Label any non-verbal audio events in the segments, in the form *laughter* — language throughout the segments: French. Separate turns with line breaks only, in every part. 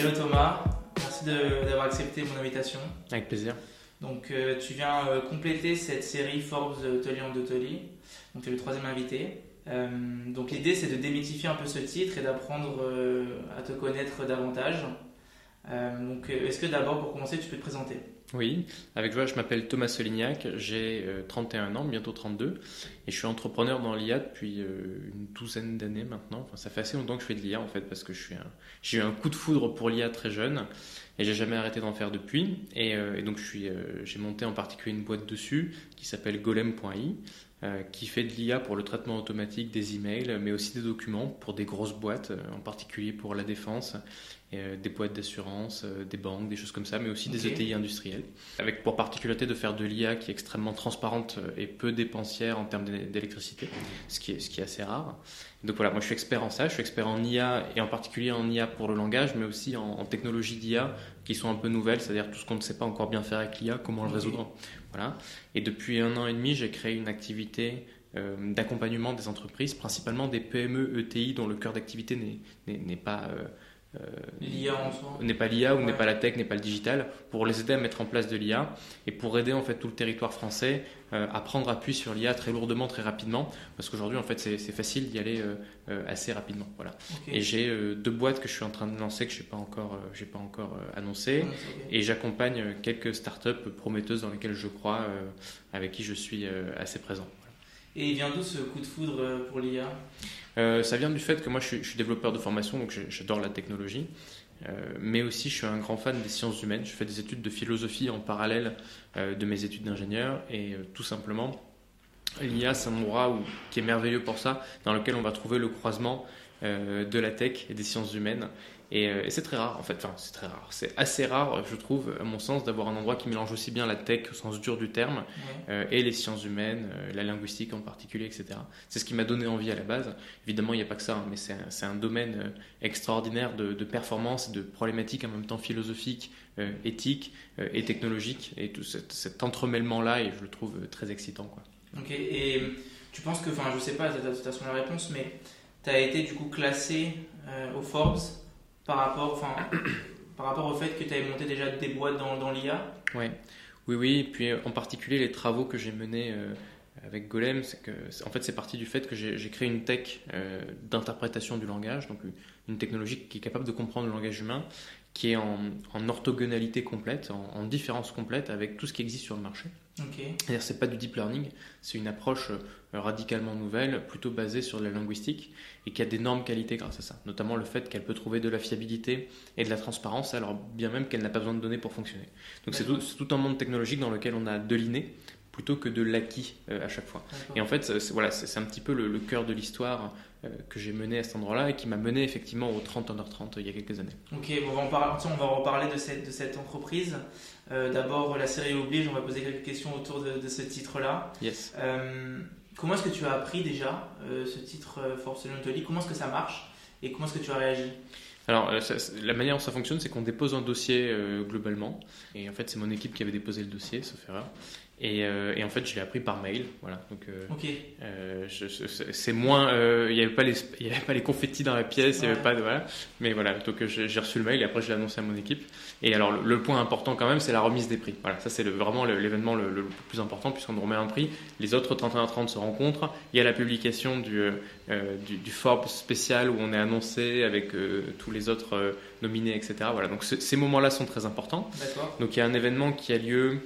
Hello Thomas, merci d'avoir accepté mon invitation.
Avec plaisir.
Donc euh, tu viens euh, compléter cette série Forbes de Tolly en Tolly. Donc tu es le troisième invité. Euh, donc l'idée c'est de démythifier un peu ce titre et d'apprendre à te connaître davantage. donc est-ce que d'abord pour commencer tu peux te présenter?
Oui, avec joie, je m'appelle Thomas Solignac, j'ai 31 ans, bientôt 32, et je suis entrepreneur dans l'IA depuis une douzaine d'années maintenant. Enfin, ça fait assez longtemps que je fais de l'IA en fait, parce que j'ai eu un coup de foudre pour l'IA très jeune, et j'ai jamais arrêté d'en faire depuis. Et, euh, donc euh, j'ai monté en particulier une boîte dessus qui s'appelle golem.i, euh, qui fait de l'IA pour le traitement automatique des emails, mais aussi des documents pour des grosses boîtes, en particulier pour la défense, des boîtes d'assurance, des banques, des choses comme ça, mais aussi des ETI industriels. Avec pour particularité de faire de l'IA qui est extrêmement transparente et peu dépensière en termes d'électricité, ce qui, est, ce qui est assez rare. Donc voilà, moi je suis expert en ça, je suis expert en IA et en particulier en IA pour le langage, mais aussi en, en technologies d'IA qui sont un peu nouvelles, c'est-à-dire tout ce qu'on ne sait pas encore bien faire avec l'IA, comment le résoudre. Voilà. Et depuis un an et demi, j'ai créé une activité euh, d'accompagnement des entreprises, principalement des PME ETI dont le cœur d'activité n'est pas euh,
euh, l'IA en soi
n'est pas l'IA ou n'est pas la tech, n'est pas le digital, pour les aider à mettre en place de l'IA et pour aider en fait tout le territoire français euh, à prendre appui sur l'IA très lourdement, très rapidement, parce qu'aujourd'hui en fait c'est facile d'y aller euh, assez rapidement. Voilà. Et j'ai deux boîtes que je suis en train de lancer que je n'ai pas encore, j'ai pas encore annoncé, et j'accompagne quelques startups prometteuses dans lesquelles je crois, avec qui je suis assez présent.
Et il vient d'où ce coup de foudre pour l'IA
euh, ça vient du fait que moi je suis, développeur de formation, donc j'adore la technologie, euh, mais aussi je suis un grand fan des sciences humaines. Je fais des études de philosophie en parallèle euh, de mes études d'ingénieur. Et tout simplement, l'IA c'est un endroit qui est merveilleux pour ça, dans lequel on va trouver le croisement de la tech et des sciences humaines. Euh, et, c'est très rare, en fait. Enfin, c'est très rare. C'est assez rare, je trouve, à mon sens, d'avoir un endroit qui mélange aussi bien la tech au sens dur du terme euh, et les sciences humaines, euh, la linguistique en particulier, etc. C'est ce qui m'a donné envie à la base. Évidemment, il n'y a pas que ça, hein, mais c'est un, domaine extraordinaire de, performance, de problématiques en même temps philosophiques, éthiques et technologiques. Et tout cet, entremêlement-là, et je le trouve très excitant. Quoi.
Ok, et tu penses que, enfin, je sais pas, tu as, la réponse, mais tu as été du coup classé au Forbes par rapport, *coughs* par rapport au fait que tu avais monté déjà des boîtes dans, dans l'IA
ouais. Oui, oui, et puis euh, en particulier les travaux que j'ai menés euh, avec Golem, c'est que en fait c'est parti du fait que j'ai créé une tech euh, d'interprétation du langage, donc une technologie qui est capable de comprendre le langage humain, qui est en, en orthogonalité complète, en, en, différence complète avec tout ce qui existe sur le marché.
Okay.
C'est-à-dire c'est pas du deep learning, c'est une approche radicalement nouvelle, plutôt basée sur la linguistique et qui a d'énormes qualités grâce à ça, notamment le fait qu'elle peut trouver de la fiabilité et de la transparence, alors bien même qu'elle n'a pas besoin de données pour fonctionner. Donc c'est tout, tout, un monde technologique dans lequel on a de l'inné plutôt que de l'acquis euh, à chaque fois. Et en fait, c'est, voilà, c'est, un petit peu le, cœur de l'histoire euh, que j'ai mené à cet endroit-là et qui m'a mené effectivement au 30 h 30 il y a quelques années.
Ok, on va, en parler, on va reparler de cette, de cette entreprise. Euh, d'abord, la série oblige, on va poser quelques questions autour de, ce titre-là.
Yes.
Comment est-ce que tu as appris déjà euh, ce titre euh, Force Leontoli Comment est-ce que ça marche? Et comment est-ce que tu as réagi?
Alors, euh, la manière dont ça fonctionne, c'est qu'on dépose un dossier globalement. Et en fait, c'est mon équipe qui avait déposé le dossier, sauf erreur. Et, euh, et, en fait, je l'ai appris par mail. Voilà. Donc,
euh,
euh c'est moins. Il n'y avait pas les, il avait pas les confettis dans la pièce. Il y avait pas de voilà. Mais voilà. Donc, j'ai reçu le mail et après, je l'ai annoncé à mon équipe. Et alors, le, point important quand même, c'est la remise des prix. Voilà. Ça, c'est vraiment l'événement le, plus important puisqu'on remet un prix. Les autres 31 30 se rencontrent. Il y a la publication du, du, du, Forbes spécial où on est annoncé avec tous les autres nominés, etc. Voilà. Donc, ces moments-là sont très importants. Donc, il y a un événement qui a lieu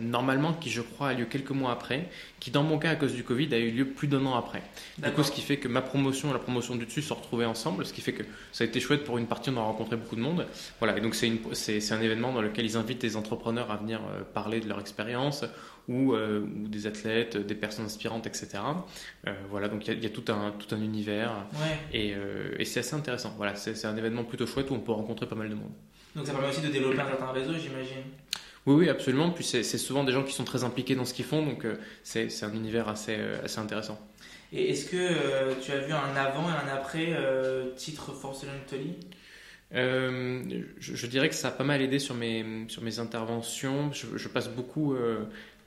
normalement qui, je crois, a lieu quelques mois après, qui, dans mon cas, à cause du Covid, a eu lieu plus d'un an après. Du coup, ce qui fait que ma promotion et la promotion du dessus se retrouvaient ensemble, ce qui fait que ça a été chouette pour une partie, on a rencontré beaucoup de monde. Voilà, et donc c'est un événement dans lequel ils invitent des entrepreneurs à venir euh, parler de leur expérience, ou, euh, ou, des athlètes, des personnes inspirantes, etc. Euh, voilà, donc il y, a tout un, tout un univers, et, et c'est assez intéressant. Voilà, c'est un événement plutôt chouette où on peut rencontrer pas mal de monde.
Donc ça permet aussi de développer un certain réseau, j'imagine
oui, oui, absolument. Puis c'est souvent des gens qui sont très impliqués dans ce qu'ils font, donc euh, c'est un univers assez, euh, assez intéressant.
Et est-ce que euh, tu as vu un avant et un après titre Force Tolly
je, je, dirais que ça a pas mal aidé sur mes, sur mes interventions. Je, passe beaucoup,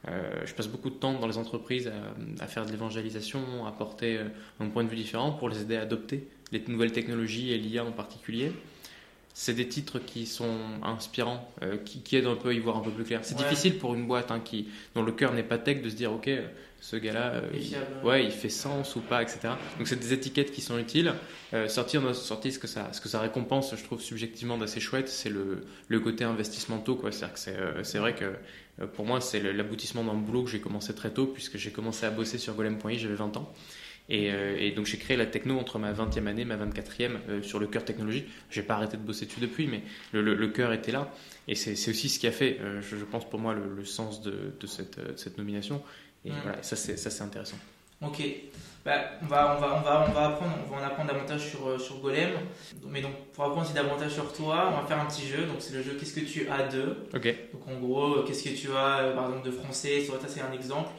je passe beaucoup de temps dans les entreprises à, à faire de l'évangélisation, à apporter un point de vue différent pour les aider à adopter les nouvelles technologies et l'IA en particulier c'est des titres qui sont inspirants, euh, qui, qui, aident un peu à y voir un peu plus clair. C'est difficile pour une boîte hein, qui, dont le cœur n'est pas tech de se dire ok, ce gars-là, euh, il, ouais, il fait sens ou pas, etc. Donc c'est des étiquettes qui sont utiles. Euh, sortir dans sortie, ce que ça, ce que ça récompense, je trouve subjectivement d'assez chouette, c'est le, le côté investissement tôt. Quoi. C'est, c'est, c'est vrai que pour moi, c'est l'aboutissement d'un boulot que j'ai commencé très tôt, puisque j'ai commencé à bosser sur golem.i, j'avais 20 ans. Euh, et, donc j'ai créé la techno entre ma 20e année ma 24e euh, sur le cœur technologique. J'ai pas arrêté de bosser dessus depuis, mais le, le, cœur était là. Et c'est aussi ce qui a fait, euh, je, pense pour moi, le, sens de, de, cette, cette, nomination. Et voilà, ça c'est intéressant.
Ok, bah, on, va, on, va, on, va, on, va apprendre, on va en apprendre davantage sur, sur Golem. Mais donc pour apprendre aussi davantage sur toi, on va faire un petit jeu. Donc c'est le jeu Qu'est-ce que tu as de?
Ok.
Donc en gros, qu'est-ce que tu as par exemple de français? Ça c'est un exemple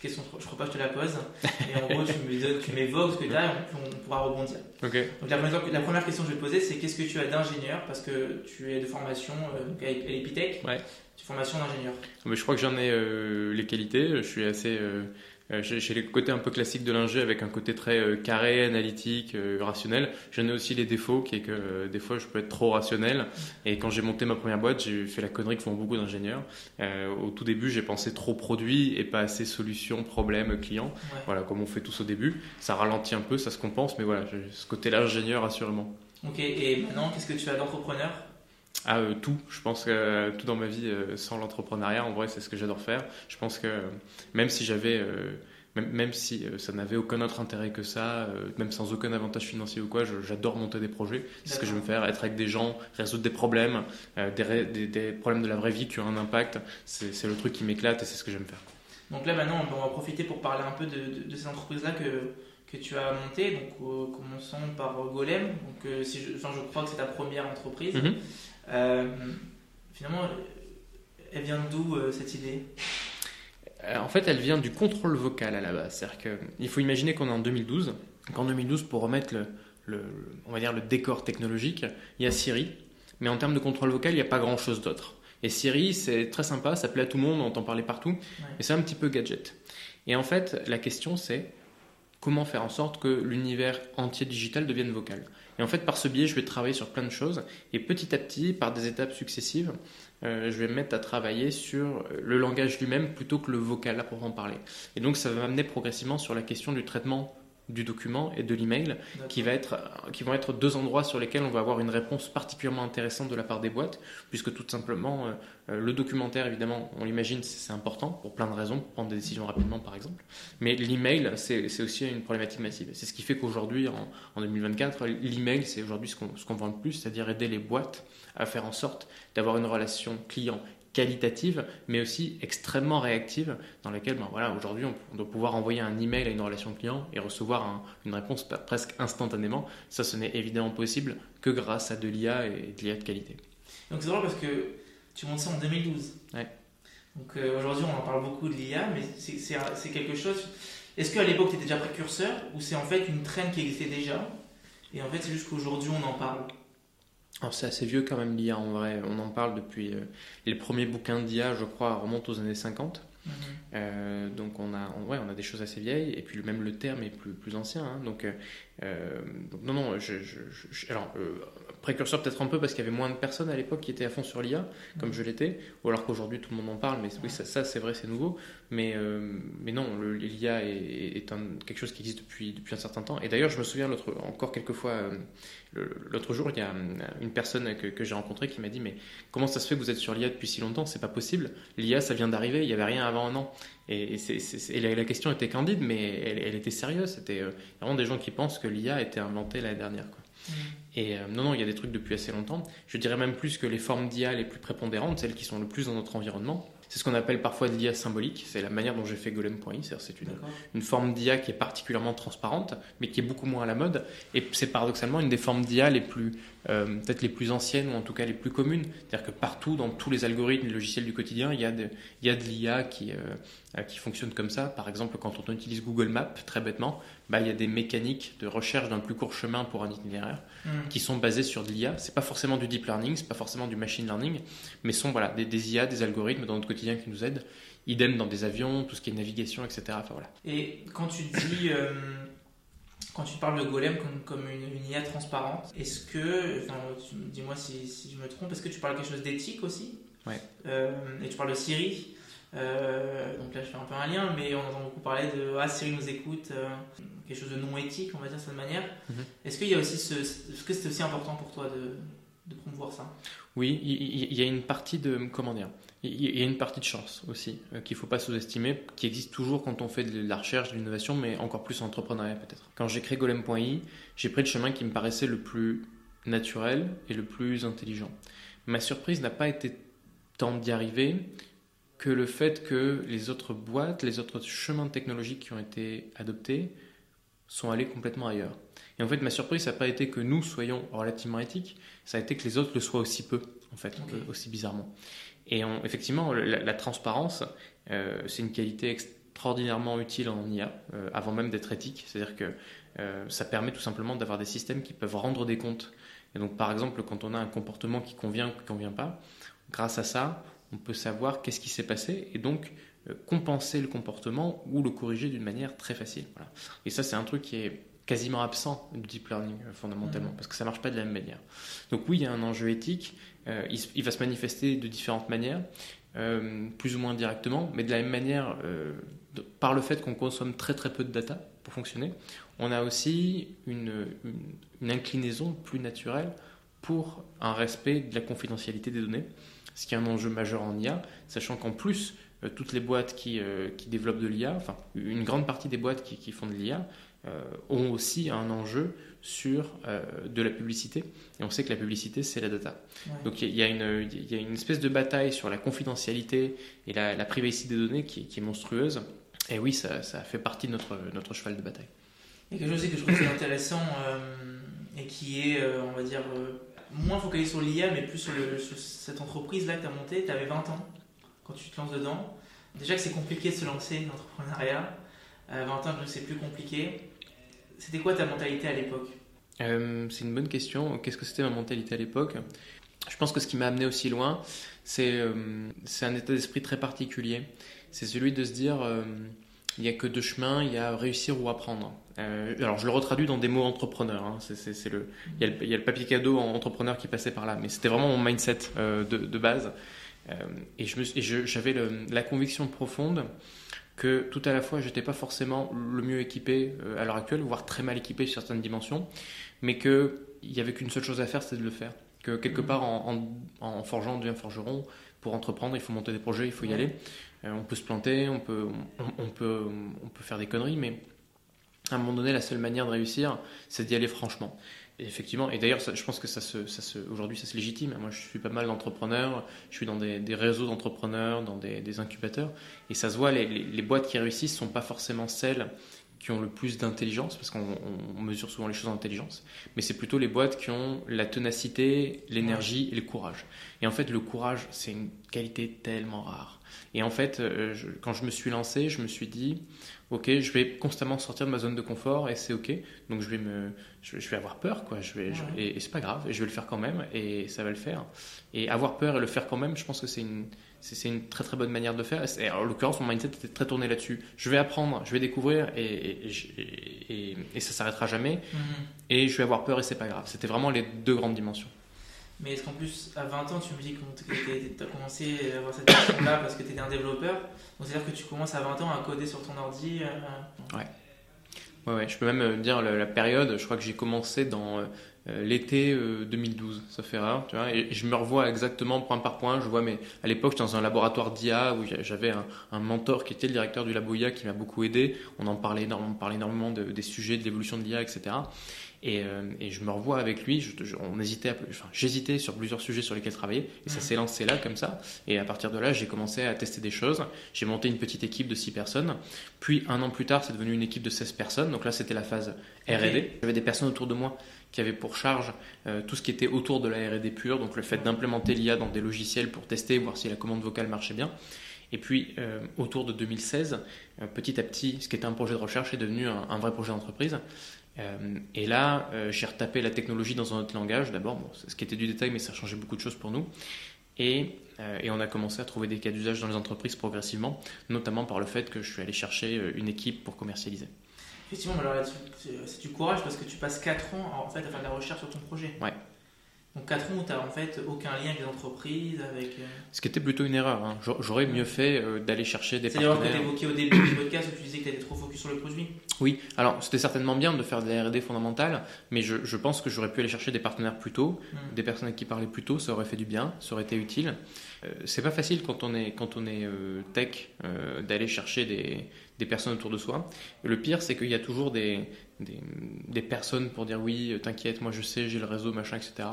question, je crois pas que je te la pose. *laughs* Et en gros, tu me tu m'évoques ce que tu as et on, pourra rebondir.
Donc
la première, la première, question que je vais te poser, c'est qu'est-ce que tu as d'ingénieur? Parce que tu es de formation euh, à l'Epitech,
ouais.
Formation d'ingénieur.
Je crois que j'en ai euh, les qualités. Je suis assez. Euh, euh, j'ai les côtés un peu classiques de l'ingé avec un côté très euh, carré, analytique, rationnel. J'en ai aussi les défauts qui est que des fois je peux être trop rationnel. Et quand j'ai monté ma première boîte, j'ai fait la connerie que font beaucoup d'ingénieurs. au tout début, j'ai pensé trop produit et pas assez solution, problème, client. Voilà, comme on fait tous au début. Ça ralentit un peu, ça se compense, mais voilà, ce côté-là, ingénieur, assurément.
Ok, et maintenant, qu'est-ce que tu as d'entrepreneur?
Ah, tout. Je pense que tout dans ma vie, sans l'entrepreneuriat, en vrai, c'est ce que j'adore faire. Je pense que même si j'avais, même, si ça n'avait aucun autre intérêt que ça, même sans aucun avantage financier ou quoi, j'adore monter des projets. C'est ce que je veux faire, être avec des gens, résoudre des problèmes, des, des, problèmes de la vraie vie qui ont un impact. C'est le truc qui m'éclate et c'est ce que j'aime faire.
Donc là, maintenant, on va profiter pour parler un peu de, de, ces entreprises-là que, que tu as montées. Donc, commençons par Golem. Donc, si je, enfin, je crois que c'est ta première entreprise. Mm-hmm. Euh, finalement, elle vient d'où euh, cette idée?
Euh, En fait, elle vient du contrôle vocal à la base. C'est-à-dire qu'il faut imaginer qu'on est en 2012. Qu'en 2012, pour remettre le, on va dire le décor technologique, il y a Siri. Mais en termes de contrôle vocal, il n'y a pas grand-chose d'autre. Et Siri, c'est très sympa, ça plaît à tout le monde, on entend parler partout, mais c'est un petit peu gadget. Et en fait, la question c'est comment faire en sorte que l'univers entier digital devienne vocal? Et en fait, par ce biais, je vais travailler sur plein de choses. Et petit à petit, par des étapes successives, euh, je vais me mettre à travailler sur le langage lui-même plutôt que le vocal à proprement parler. Et donc, ça va m'amener progressivement sur la question du traitement du document et de l'email qui, va être, qui vont être deux endroits sur lesquels on va avoir une réponse particulièrement intéressante de la part des boîtes, puisque tout simplement, euh, euh, le documentaire, évidemment, on l'imagine, c'est important pour plein de raisons, pour prendre des décisions rapidement par exemple, mais l'email, c'est aussi une problématique massive. C'est ce qui fait qu'aujourd'hui, en, en, 2024, l'email, c'est aujourd'hui ce qu'on vend le plus, c'est-à-dire aider les boîtes à faire en sorte d'avoir une relation client qualitative, mais aussi extrêmement réactive, dans laquelle, ben voilà, aujourd'hui, on, doit pouvoir envoyer un email à une relation client et recevoir une réponse presque instantanément. Ça, ce n'est évidemment possible que grâce à de l'IA et de l'IA de qualité.
Donc c'est drôle parce que tu montes ça en 2012.
Ouais.
Donc euh, aujourd'hui, on en parle beaucoup de l'IA, mais c'est quelque chose. Est-ce qu'à l'époque, tu étais déjà précurseur ou c'est en fait une traîne qui existait déjà? Et en fait, c'est juste qu'aujourd'hui, on en parle
c'est assez vieux quand même l'IA en vrai, on en parle depuis euh, les premiers bouquins d'IA je crois remontent aux années 50. Mhm. Euh, donc on a, ouais, on a des choses assez vieilles et puis même le terme est plus, plus ancien. Hein. donc, euh, donc, non, non, je, je, alors précurseur peut-être un peu parce qu'il y avait moins de personnes à l'époque qui étaient à fond sur l'IA, comme mhm. je l'étais, ou alors qu'aujourd'hui tout le monde en parle, mais oui, ça, ça c'est vrai, c'est nouveau. Mais, mais non, l'IA est, est un, quelque chose qui existe depuis, depuis un certain temps. Et d'ailleurs, je me souviens encore quelques fois L'autre jour, il y a une personne que, j'ai rencontrée qui m'a dit Mais comment ça se fait que vous êtes sur l'IA depuis si longtemps? C'est pas possible. L'IA, ça vient d'arriver, il n'y avait rien avant un an. Et, la, question était candide, mais elle, était sérieuse. C'était euh, vraiment des gens qui pensent que l'IA a été inventée l'année dernière. Mmh. Et euh, non, non, il y a des trucs depuis assez longtemps. Je dirais même plus que les formes d'IA les plus prépondérantes, celles qui sont le plus dans notre environnement, c'est ce qu'on appelle parfois de l'IA symbolique. C'est la manière dont j'ai fait golem.i. C'est une, une forme d'IA qui est particulièrement transparente, mais qui est beaucoup moins à la mode. Et c'est paradoxalement une des formes d'IA les plus, euh, peut-être les plus anciennes, ou en tout cas les plus communes. C'est-à-dire que partout, dans tous les algorithmes, les logiciels du quotidien, il y a de, il y a de l'IA qui, euh, qui fonctionne comme ça. Par exemple, quand on utilise Google Maps, très bêtement, bah, il y a des mécaniques de recherche d'un plus court chemin pour un itinéraire hmm. qui sont basées sur de l'IA. C'est pas forcément du deep learning, c'est pas forcément du machine learning, mais sont voilà, des, des IA, des algorithmes dans notre quotidien qui nous aident. Idem dans des avions, tout ce qui est navigation, etc. Enfin, voilà.
Et quand tu dis, euh, quand tu parles de Golem comme, comme une, une, IA transparente, est-ce que, enfin, dis-moi si, si, je me trompe, est-ce que tu parles quelque chose d'éthique aussi?
Ouais.
Euh, et tu parles de Siri? Euh, donc là, je fais un peu un lien, mais on entend beaucoup parler de Ah, Siri nous écoute, euh, quelque chose de non éthique, on va dire de cette manière.
Mhm.
Est-ce qu'il y a aussi ce, est-ce que c'est aussi important pour toi de, de promouvoir ça?
Oui, il y, a une partie de comment dire, il y a une partie de chance aussi euh, qu'il faut pas sous-estimer, qui existe toujours quand on fait de la recherche, de l'innovation, mais encore plus en entrepreneuriat peut-être. Quand j'ai créé Golem.i, j'ai pris le chemin qui me paraissait le plus naturel et le plus intelligent. Ma surprise n'a pas été tant d'y arriver que le fait que les autres boîtes, les autres chemins technologiques qui ont été adoptés sont allés complètement ailleurs. Et en fait, ma surprise, ça n'a pas été que nous soyons relativement éthiques, ça a été que les autres le soient aussi peu, en fait,
Ok.
aussi bizarrement. Et on- effectivement, la, la transparence, euh, c'est une qualité extraordinairement utile en IA, euh, avant même d'être éthique. C'est-à-dire que euh, ça permet tout simplement d'avoir des systèmes qui peuvent rendre des comptes. Et donc, par exemple, quand on a un comportement qui convient ou qui ne convient pas, grâce à ça, on peut savoir qu'est-ce qui s'est passé et donc euh, compenser le comportement ou le corriger d'une manière très facile. Voilà. Et ça, c'est un truc qui est quasiment absent du deep learning euh, fondamentalement,
Mhm.
parce que ça marche pas de la même manière. Donc oui, il y a un enjeu éthique, euh, il, va se manifester de différentes manières, plus ou moins directement, mais de la même manière, de- par le fait qu'on consomme très très peu de data pour fonctionner, on a aussi une, une, une inclinaison plus naturelle pour un respect de la confidentialité des données, ce qui est un enjeu majeur en IA, sachant qu'en plus, euh, toutes les boîtes qui, euh, qui développent de l'IA, enfin une grande partie des boîtes qui, qui font de l'IA, euh, ont aussi un enjeu sur euh, de la publicité. Et on sait que la publicité, c'est la data.
Ouais.
Donc il y, a une- il y a une espèce de bataille sur la confidentialité et la, la privacy des données qui, qui est monstrueuse. Et oui, ça, ça fait partie de notre, notre cheval de bataille.
Il y a quelque chose aussi que je trouve intéressant euh, et qui est, euh, on va dire, moins focalisé sur l'IA, mais plus sur, cette entreprise-là que tu as montée. Tu avais 20 ans quand tu te lances dedans. Déjà que c'est compliqué de se lancer dans l'entrepreneuriat. À 20 ans, je trouve que c'est plus compliqué. C'était quoi ta mentalité à l'époque?
Euh, c'est une bonne question. Qu'est-ce que c'était ma mentalité à l'époque? Je pense que ce qui m'a amené aussi loin, c'est euh, c'est un état d'esprit très particulier. C'est celui de se dire, euh, il n'y a que deux chemins, il y a réussir ou apprendre. Euh, alors je le retraduis dans des mots entrepreneurs. hein. C'est- c'est- c'est le, il, y a le, il y a le papier cadeau en entrepreneur qui passait par là, mais c'était vraiment mon mindset euh, de, de base. Euh, et je je- j'avais la conviction profonde que tout à la fois, j'étais pas forcément le mieux équipé euh, à l'heure actuelle, voire très mal équipé sur certaines dimensions, mais qu'il n'y avait qu'une seule chose à faire, c'était de le faire. Que quelque
Mhm.
part, en, en, en forgeant, on devient forgeron. Pour entreprendre, il faut monter des projets, il faut y
Ouais.
aller. Euh, on peut se planter, on peut, on, on peut, on peut faire des conneries, mais à un moment donné, la seule manière de réussir, c'est d'y aller franchement. Et effectivement, et d'ailleurs, je pense que ça se, ça se, aujourd'hui, ça se légitime. Moi, je suis pas mal d'entrepreneurs, je suis dans des, des réseaux d'entrepreneurs, dans des, des incubateurs, et ça se voit, les, les, les boîtes qui réussissent sont pas forcément celles qui ont le plus d'intelligence, parce qu'on on- on mesure souvent les choses en intelligence, mais c'est plutôt les boîtes qui ont la ténacité, l'énergie et le courage. Et en fait, le courage, c'est une qualité tellement rare. Et en fait, euh, je- quand je me suis lancé, je me suis dit, ok, je vais constamment sortir de ma zone de confort et c'est ok. Donc je vais me, je vais, je vais avoir peur, quoi. Je vais, je- et, et c'est pas grave, et je vais le faire quand même, et ça va le faire. Et avoir peur et le faire quand même, je pense que c'est une, c'est une très très bonne manière de faire. Et en l'occurrence, mon mindset était très tourné là-dessus. Je vais apprendre, je vais découvrir, et, et, et, ça s'arrêtera jamais.
Mhm.
Et je vais avoir peur et c'est pas grave. C'était vraiment les deux grandes dimensions.
Mais est-ce qu'en plus, à 20 ans, tu me dis que tu as commencé à avoir cette passion-là parce que tu étais un développeur Donc, c'est-à-dire que tu commences à 20 ans à coder sur ton ordi euh,
Ouais, ouais, je peux même euh, dire la, période, je crois que j'ai commencé dans euh, euh, l'été euh, 2012, ça fait rare, tu vois, et, je me revois exactement point par point, je vois, mais à l'époque j'étais dans un laboratoire d'IA où j'a- j'avais un, un mentor qui était le directeur du labo IA qui m'a beaucoup aidé, on en parlait énormément, on parlait énormément de- des sujets, de l'évolution de l'IA, etc. Et, euh, et je me revois avec lui, je- je- on hésitait, enfin, j'hésitais sur plusieurs sujets sur lesquels travailler, et ça
Mhm.
s'est lancé là comme ça, et à partir de là j'ai commencé à tester des choses, j'ai monté une petite équipe de 6 personnes, puis un an plus tard, c'est devenu une équipe de 16 personnes. Donc là, c'était la phase R&D. J'avais des personnes autour de moi qui avaient pour charge euh, tout ce qui était autour de la R&D pure, donc le fait d'implémenter l'IA dans des logiciels pour tester, voir si la commande vocale marchait bien. Et puis, euh, autour de 2016, euh, petit à petit, ce qui était un projet de recherche est devenu un, vrai projet d'entreprise. Et là, j'ai retapé la technologie dans un autre langage. D'abord, bon, ce qui était du détail, mais ça a changé beaucoup de choses pour nous. Et, on a commencé à trouver des cas d'usage dans les entreprises progressivement, notamment par le fait que je suis allé chercher une équipe pour commercialiser.
Effectivement, alors c'est du courage parce que tu passes 4 ans en fait, à faire de la recherche sur ton projet.
Ouais.
Donc 4 ans où tu n'as en fait aucun lien avec les entreprises, avec... Euh,
Ce qui était plutôt une erreur. Hein. J'aurais mieux fait euh, d'aller chercher des
partenaires. C'est l'erreur que tu évoquais au début du podcast où tu disais que tu étais trop focus sur le produit.
Oui, alors c'était certainement bien de faire des R&D fondamentales, mais je, je pense que j'aurais pu aller chercher des partenaires plus tôt, hmm. des personnes qui parlaient plus tôt, ça aurait fait du bien, ça aurait été utile. Euh, c'est pas facile quand on est, quand on est tech d'aller chercher des, des personnes autour de soi. le pire, c'est qu'il y a toujours des, des, des personnes pour dire oui, t'inquiète, moi je sais, j'ai le réseau, machin, etc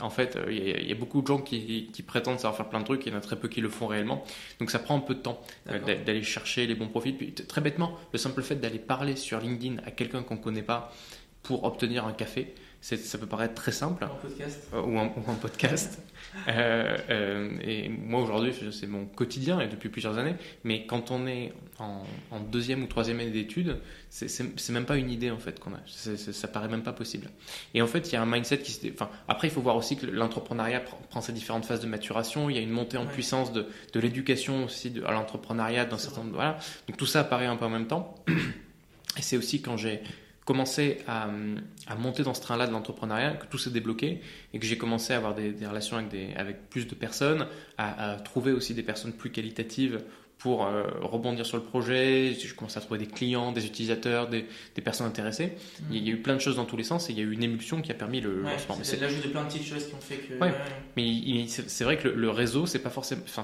en fait, euh, il y, a beaucoup de gens qui, prétendent savoir faire plein de trucs et il y en a très peu qui le font réellement. Donc ça prend un peu de temps euh, d'aller chercher les bons profils. Puis, très bêtement, le simple fait d'aller parler sur LinkedIn à quelqu'un qu'on ne connaît pas pour obtenir un café, ça peut paraître très simple.
Un podcast.
Euh, ou, un, podcast. Euh, euh, et moi aujourd'hui, c'est mon quotidien et depuis plusieurs années. Mais quand on est en, deuxième ou troisième année d'études, c'est même pas une idée en fait qu'on a. ça paraît même pas possible. Et en fait, il y a un mindset qui se. Enfin, après, il faut voir aussi que l'entrepreneuriat prend, ses différentes phases de maturation. Il y a une montée en puissance de, de l'éducation aussi de, à l'entrepreneuriat dans certains. Voilà. Donc tout ça apparaît un peu en même temps. Et c'est aussi quand j'ai commencé à, monter dans ce train-là de l'entrepreneuriat, que tout s'est débloqué et que j'ai commencé à avoir des, relations avec, des, avec, plus de personnes, à, trouver aussi des personnes plus qualitatives pour euh, rebondir sur le projet. Je commençais à trouver des clients, des utilisateurs, des, personnes intéressées. Mmh. Il y a eu plein de choses dans tous les sens et il y a eu une émulsion qui a permis le
lancement. C'est l'ajout de plein de petites choses qui ont fait que.
Mais c'est vrai que le, réseau, c'est pas forcément, enfin,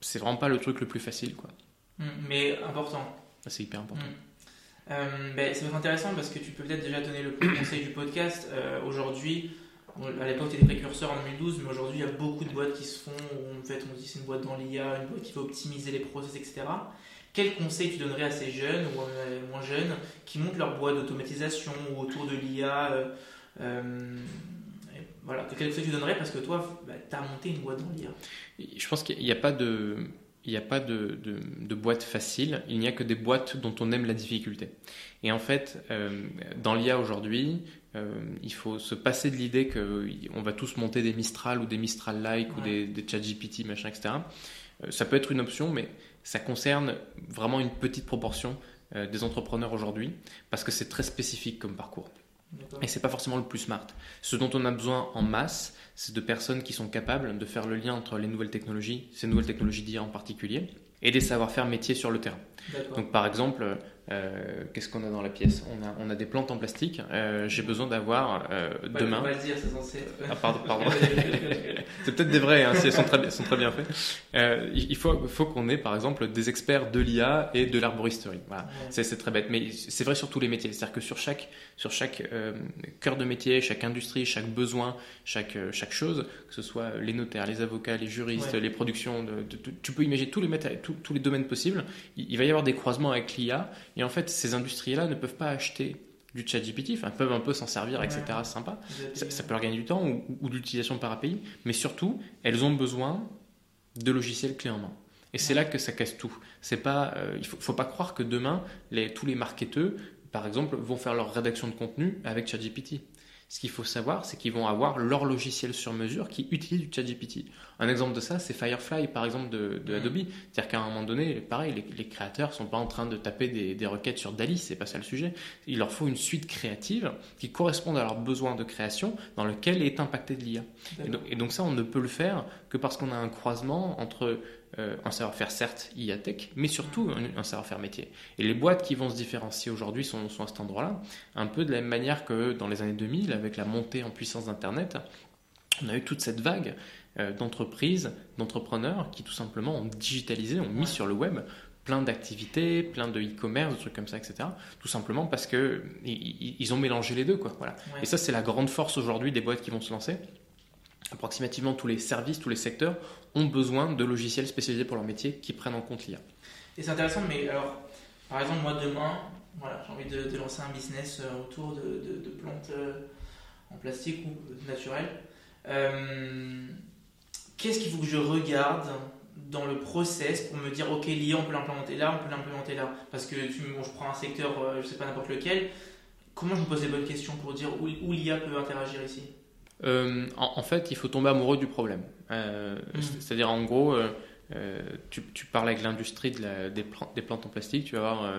c'est vraiment pas le truc le plus facile, quoi.
Mmh, mais important.
C'est hyper important. Mmh.
Euh, ben, ça va intéressant parce que tu peux peut-être déjà donner le conseil du podcast. Euh, aujourd'hui, à l'époque, tu étais précurseur en 2012, mais aujourd'hui, il y a beaucoup de boîtes qui se font. En fait, on dit c'est une boîte dans l'IA, une boîte qui veut optimiser les process, etc. Quel conseil tu donnerais à ces jeunes ou euh, moins jeunes qui montent leur boîte d'automatisation ou autour de l'IA voilà, quel conseil tu donnerais parce que toi, bah, tu as monté une boîte dans l'IA
Je pense qu'il n'y a pas de il n'y a pas de, de, boîte facile, il n'y a que des boîtes dont on aime la difficulté. Et en fait, euh, dans l'IA aujourd'hui, euh, il faut se passer de l'idée qu'on va tous monter des Mistral ou des Mistral-like ou des, des ChatGPT, machin, etc. Euh, ça peut être une option, mais ça concerne vraiment une petite proportion des entrepreneurs aujourd'hui, parce que c'est très spécifique comme parcours. Et c'est pas forcément le plus smart. Ce dont on a besoin en masse, c'est de personnes qui sont capables de faire le lien entre les nouvelles technologies, ces nouvelles technologies d'IA en particulier, et des savoir-faire métiers sur le terrain. Donc par exemple, euh, qu'est-ce qu'on a dans la pièce? On a, on a des plantes en plastique. Euh, j'ai besoin d'avoir euh, demain.
Va le dire, c'est censé.
Ah, pardon, pardon. *laughs* c'est peut-être des vrais, hein, si elles sont très, sont très bien faites. il faut, faut qu'on ait, par exemple, des experts de l'IA et de l'arboristerie. Voilà. C'est très bête, mais c'est vrai sur tous les métiers. C'est-à-dire que sur chaque, sur chaque cœur de métier, chaque industrie, chaque besoin, chaque, chaque chose, que ce soit les notaires, les avocats, les juristes, les productions, de, tu peux imaginer tous les, tous les domaines possibles. Il, il va y avoir des croisements avec l'IA et en fait, ces industries-là ne peuvent pas acheter du chat GPT, enfin, peuvent un peu s'en servir, etc. C'est sympa. Ça, peut leur gagner du temps ou, de l'utilisation par API, mais surtout, elles ont besoin de logiciels clés en main. Et c'est là que ça casse tout. C'est pas, euh, il faut, faut pas croire que demain, les, tous les marketeurs, par exemple, vont faire leur rédaction de contenu avec ChatGPT. Ce qu'il faut savoir, c'est qu'ils vont avoir leur logiciel sur mesure qui utilise du ChatGPT. Un exemple de ça, c'est Firefly, par exemple, de, mm. Adobe. C'est-à-dire qu'à un moment donné, pareil, les, les créateurs sont pas en train de taper des, requêtes sur Dali, c'est pas ça le sujet. Il leur faut une suite créative qui corresponde à leurs besoins de création dans lequel est impacté de l'IA. Et, donc ça, on ne peut le faire que parce qu'on a un croisement entre euh, un savoir-faire certes IA tech, mais surtout un, savoir-faire métier. Et les boîtes qui vont se différencier aujourd'hui sont, sont, à cet endroit-là, un peu de la même manière que dans les années 2000, avec la montée en puissance d'Internet, on a eu toute cette vague euh, d'entreprises, d'entrepreneurs qui tout simplement ont digitalisé, ont mis sur le web plein d'activités, plein de e-commerce, de trucs comme ça, etc. Tout simplement parce que ils, ont mélangé les deux, quoi. Voilà. Et ça, c'est la grande force aujourd'hui des boîtes qui vont se lancer approximativement tous les services, tous les secteurs ont besoin de logiciels spécialisés pour leur métier qui prennent en compte l'IA.
Et c'est intéressant, mais alors, par exemple, moi demain, voilà, j'ai envie de, lancer un business euh, autour de, plantes euh, en plastique ou naturelles. Euh, qu'est-ce qu'il faut que je regarde dans le process pour me dire, ok, l'IA, on peut l'implémenter là, on peut l'implémenter là? Parce que je prends un secteur, je sais pas n'importe lequel, comment je me pose les bonnes questions pour dire où l'IA peut interagir ici?
Euh, en, fait, il faut tomber amoureux du problème. Euh, mm. C'est-à-dire, en gros, euh, tu, parles avec l'industrie des, des, plantes en plastique, tu vas voir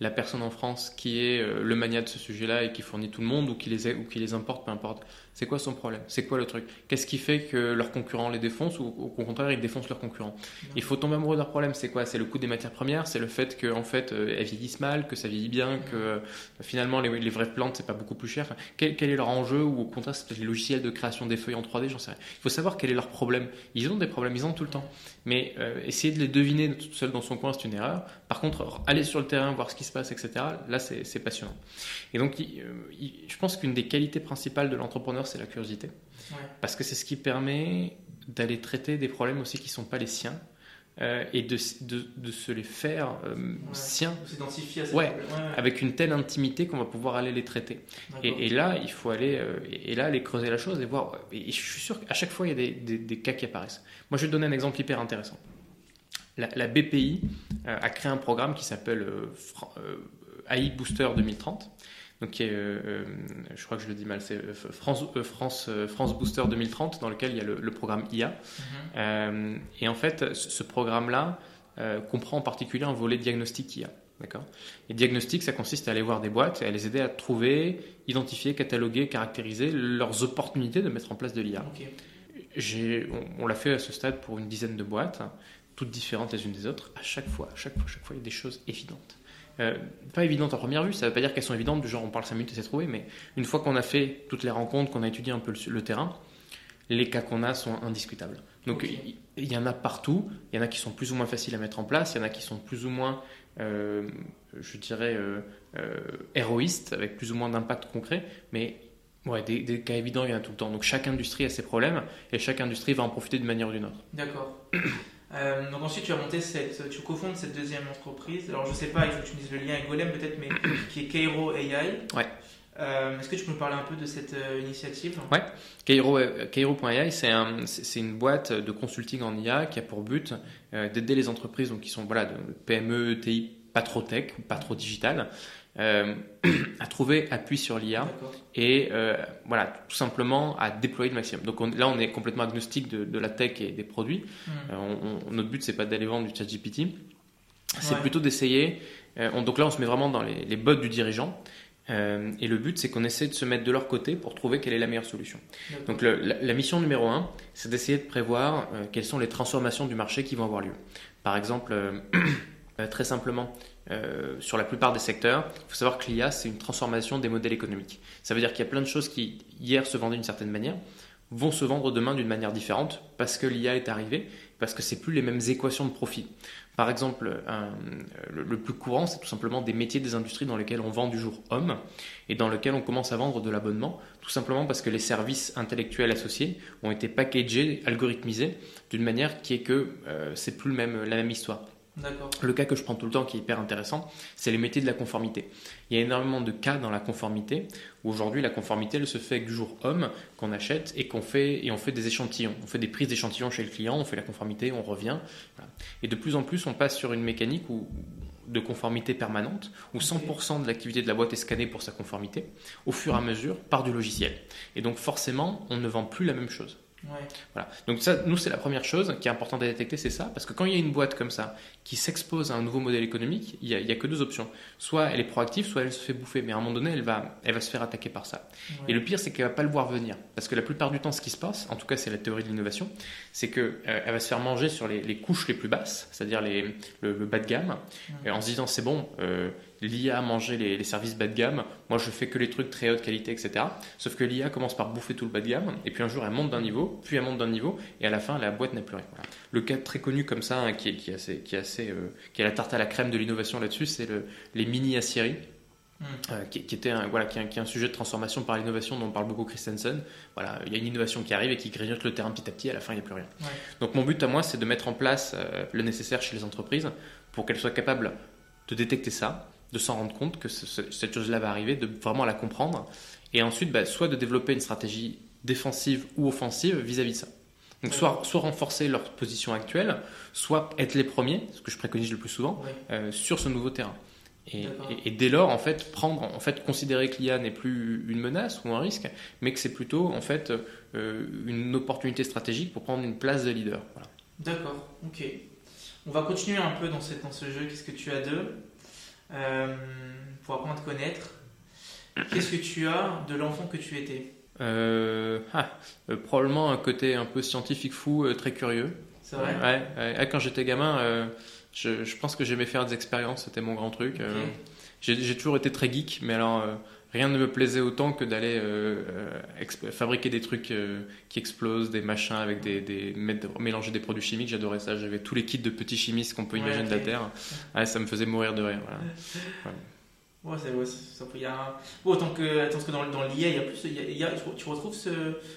la personne en France qui est euh, le mania de ce sujet-là et qui fournit tout le monde ou qui les, ou qui les importe, peu importe. C'est quoi son problème? C'est quoi le truc? Qu'est-ce qui fait que leurs concurrents les défoncent ou au contraire ils défoncent leurs concurrents? Il faut tomber amoureux de leur problème. C'est quoi? C'est le coût des matières premières, c'est le fait qu'en en fait euh, elles vieillissent mal, que ça vieillit bien, que euh, finalement les, les, vraies plantes c'est pas beaucoup plus cher? quel, est leur enjeu ou au contraire c'est les logiciels de création des feuilles en 3D, j'en sais rien. Il faut savoir quel est leur problème. Ils ont des problèmes, ils en ont tout le temps. Mais euh, essayer de les deviner tout seul dans son coin c'est une erreur. Par contre aller sur le terrain voir ce qui se passe etc. Là c'est passionnant. Et donc je pense qu'une des qualités principales de l'entrepreneur c'est la curiosité. Parce que c'est ce qui permet d'aller traiter des problèmes aussi qui ne sont pas les siens. Euh, et de, de, de, se les faire euh, siens.
S'identifier à ces
ouais, avec une telle intimité qu'on va pouvoir aller les traiter. Et, et, là, il faut aller, euh, et là, aller creuser la chose et voir. Et je suis sûr qu'à chaque fois, il y a des, des, des, cas qui apparaissent. Moi, je vais te donner un exemple hyper intéressant. La, la BPI a créé un programme qui s'appelle AI Booster 2030 donc euh, euh, je crois que je le dis mal, c'est euh, France, France, France Booster 2030, dans lequel il y a le, programme IA. Mhm. et en fait, ce programme-là comprend en particulier un volet diagnostic IA. D'accord? Et diagnostic, ça consiste à aller voir des boîtes et à les aider à trouver, identifier, cataloguer, caractériser leurs opportunités de mettre en place de l'IA. On, on l'a fait à ce stade pour une dizaine de boîtes, toutes différentes les unes des autres. À chaque fois, à chaque fois, à chaque fois, il y a des choses évidentes. Euh, pas évidentes à première vue, ça ne veut pas dire qu'elles sont évidentes, du genre on parle 5 minutes et c'est trouvé, mais une fois qu'on a fait toutes les rencontres, qu'on a étudié un peu le, terrain, les cas qu'on a sont indiscutables. Donc il y, en a partout, il y en a qui sont plus ou moins faciles à mettre en place, il y en a qui sont plus ou moins, euh, je dirais, euh, héroïstes, avec plus ou moins d'impact concret, mais ouais, des, des, cas évidents, il y en a tout le temps. Donc chaque industrie a ses problèmes, et chaque industrie va en profiter d'une manière ou d'une autre.
D'accord. Euh, donc ensuite, tu as monté cette, tu cofondes cette deuxième entreprise. Alors je sais pas, il faut que tu me dises le lien avec Golem peut-être, mais *coughs* qui est Cairo AI.
Ouais.
Euh, Est-ce que tu peux me parler un peu de cette euh, initiative?
Ouais. Cairo.ai, c'est un, une boîte de consulting en IA qui a pour but euh, d'aider les entreprises donc qui sont voilà de PME, TI, pas trop tech, pas trop digital, euh, *clears throat* à trouver appui sur l'IA et euh, voilà, tout simplement à déployer le maximum. Donc là, on est complètement agnostique de, la tech et des produits. Hmm. Euh, notre but, c'est pas d'aller vendre du chat GPT, c'est plutôt d'essayer. donc là, on se met vraiment dans les, les bottes du dirigeant. et le but, c'est qu'on essaie de se mettre de leur côté pour trouver quelle est la meilleure solution. Donc la, mission numéro un, c'est d'essayer de prévoir quelles sont les transformations du marché qui vont avoir lieu. Par exemple, *clears throat* très simplement, euh, sur la plupart des secteurs, il faut savoir que l'IA, c'est une transformation des modèles économiques. Ça veut dire qu'il y a plein de choses qui, hier, se vendaient d'une certaine manière, vont se vendre demain d'une manière différente parce que l'IA est arrivée, parce que c'est plus les mêmes équations de profit. Par exemple, le, plus courant, c'est tout simplement des métiers des industries dans lesquels on vend du jour homme et dans lesquels on commence à vendre de l'abonnement, tout simplement parce que les services intellectuels associés ont été packagés, algorithmisés, d'une manière qui est que euh, c'est plus le même, la même histoire. Le cas que je prends tout le temps qui est hyper intéressant, c'est les métiers de la conformité. Il y a énormément de cas dans la conformité où aujourd'hui la conformité elle se fait avec du jour homme qu'on achète et qu'on fait et on fait des échantillons. On fait des prises d'échantillons chez le client, on fait la conformité, on revient. Et de plus en plus on passe sur une mécanique de conformité permanente où 100% de l'activité de la boîte est scannée pour sa conformité au fur et à mesure par du logiciel. Et donc forcément on ne vend plus la même chose. Voilà. Donc ça, nous, c'est la première chose qui est importante à détecter, c'est ça, parce que quand il y a une boîte comme ça qui s'expose à un nouveau modèle économique, il n'y a, a, que deux options. Soit elle est proactive, soit elle se fait bouffer, mais à un moment donné, elle va, elle va se faire attaquer par ça. Et le pire, c'est qu'elle va pas le voir venir, parce que la plupart du temps, ce qui se passe, en tout cas, c'est la théorie de l'innovation, c'est que euh, elle va se faire manger sur les, couches les plus basses, c'est-à-dire le, le, bas de gamme, en se disant c'est bon. Euh, l'IA a mangé les, services bas de gamme, moi je fais que les trucs très haute qualité, etc. Sauf que l'IA commence par bouffer tout le bas de gamme, et puis un jour elle monte d'un niveau, puis elle monte d'un niveau, et à la fin la boîte n'a plus rien. Le cas très connu comme ça, hein, qui, est, qui, assez, qui, est assez, euh, qui est la tarte à la crème de l'innovation là-dessus, c'est le, les mini aciéries. Hmm. Euh, qui, était un, voilà, qui, est un, sujet de transformation par l'innovation dont parle beaucoup Christensen. Voilà, il y a une innovation qui arrive et qui grignote le terrain petit à petit, à la fin il n'y a plus rien. Donc mon but à moi c'est de mettre en place euh, le nécessaire chez les entreprises pour qu'elles soient capables de détecter ça, de s'en rendre compte que cette chose-là va arriver, de vraiment la comprendre, et ensuite bah, soit de développer une stratégie défensive ou offensive vis-à-vis de ça. Donc soit, soit renforcer leur position actuelle, soit être les premiers, ce que je préconise le plus souvent, euh, sur ce nouveau terrain. Et, dès lors, en fait, prendre, en fait, considérer que l'IA n'est plus une menace ou un risque, mais que c'est plutôt, en fait, euh, une opportunité stratégique pour prendre une place de leader.
D'accord, ok. On va continuer un peu dans, dans ce jeu. Qu'est-ce que tu as d'eux pour apprendre à te connaître. Qu'est-ce que tu as de l'enfant que tu étais
ah, Probablement un côté un peu scientifique fou, très curieux.
C'est vrai
ouais, Quand j'étais gamin, je, je, pense que j'aimais faire des expériences, c'était mon grand truc. J'ai toujours été très geek, mais alors rien ne me plaisait autant que d'aller euh, fabriquer des trucs euh, qui explosent, des machins avec des, des mélanger des produits chimiques. J'adorais ça. J'avais tous les kits de petits chimistes qu'on peut imaginer de la Terre. ça me faisait mourir de rire. Voilà.
Ouais, *laughs* c'est, ouais, ça, il y a autant que, que dans, dans l'IA, il y a plus, il y a, tu retrouves ce,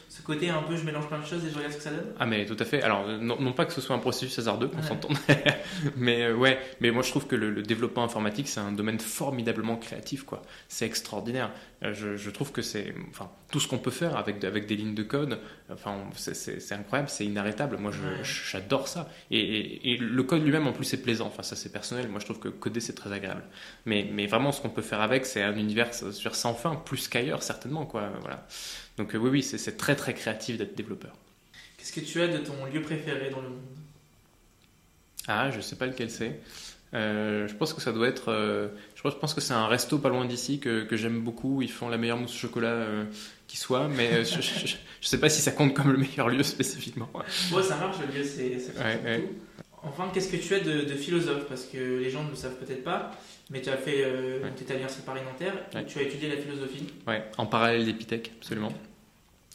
ce, côté un peu je mélange plein de choses et je regarde ce que ça donne?
Ah, mais tout à fait. Alors, non, pas que ce soit un processus hasardeux, qu'on s'entende, *laughs* mais euh, ouais, mais moi je trouve que le, développement informatique, c'est un domaine formidablement créatif, quoi. C'est extraordinaire. Euh, je, je, trouve que c'est, enfin, tout ce qu'on peut faire avec, avec des lignes de code, enfin, c'est, incroyable, c'est inarrêtable. Moi, j'adore ça. Et, et, le code lui-même, en plus, c'est plaisant. Enfin, ça, c'est personnel. Moi, je trouve que coder, c'est très agréable. Mais, mais vraiment, ce qu'on peut faire avec, c'est un univers sans fin, plus qu'ailleurs, certainement. Quoi, voilà. Donc euh, oui, oui, c'est très très créatif d'être développeur.
Qu'est-ce que tu as de ton lieu préféré dans le monde?
Ah, je sais pas lequel c'est. Euh, je pense que ça doit être. Euh, je pense que c'est un resto pas loin d'ici que, que j'aime beaucoup. Ils font la meilleure mousse au chocolat qui soit, mais je, je, sais pas si ça compte comme le meilleur lieu spécifiquement.
Ouais, ça marche, le lieu, c'est. Ouais, Enfin, qu'est-ce que tu as de, de, philosophe? Parce que les gens ne le savent peut-être pas, mais tu as fait, euh, tu étais à l'Université Paris-Nanterre, tu as étudié la philosophie.
Ouais, en parallèle d'Épithèque, absolument.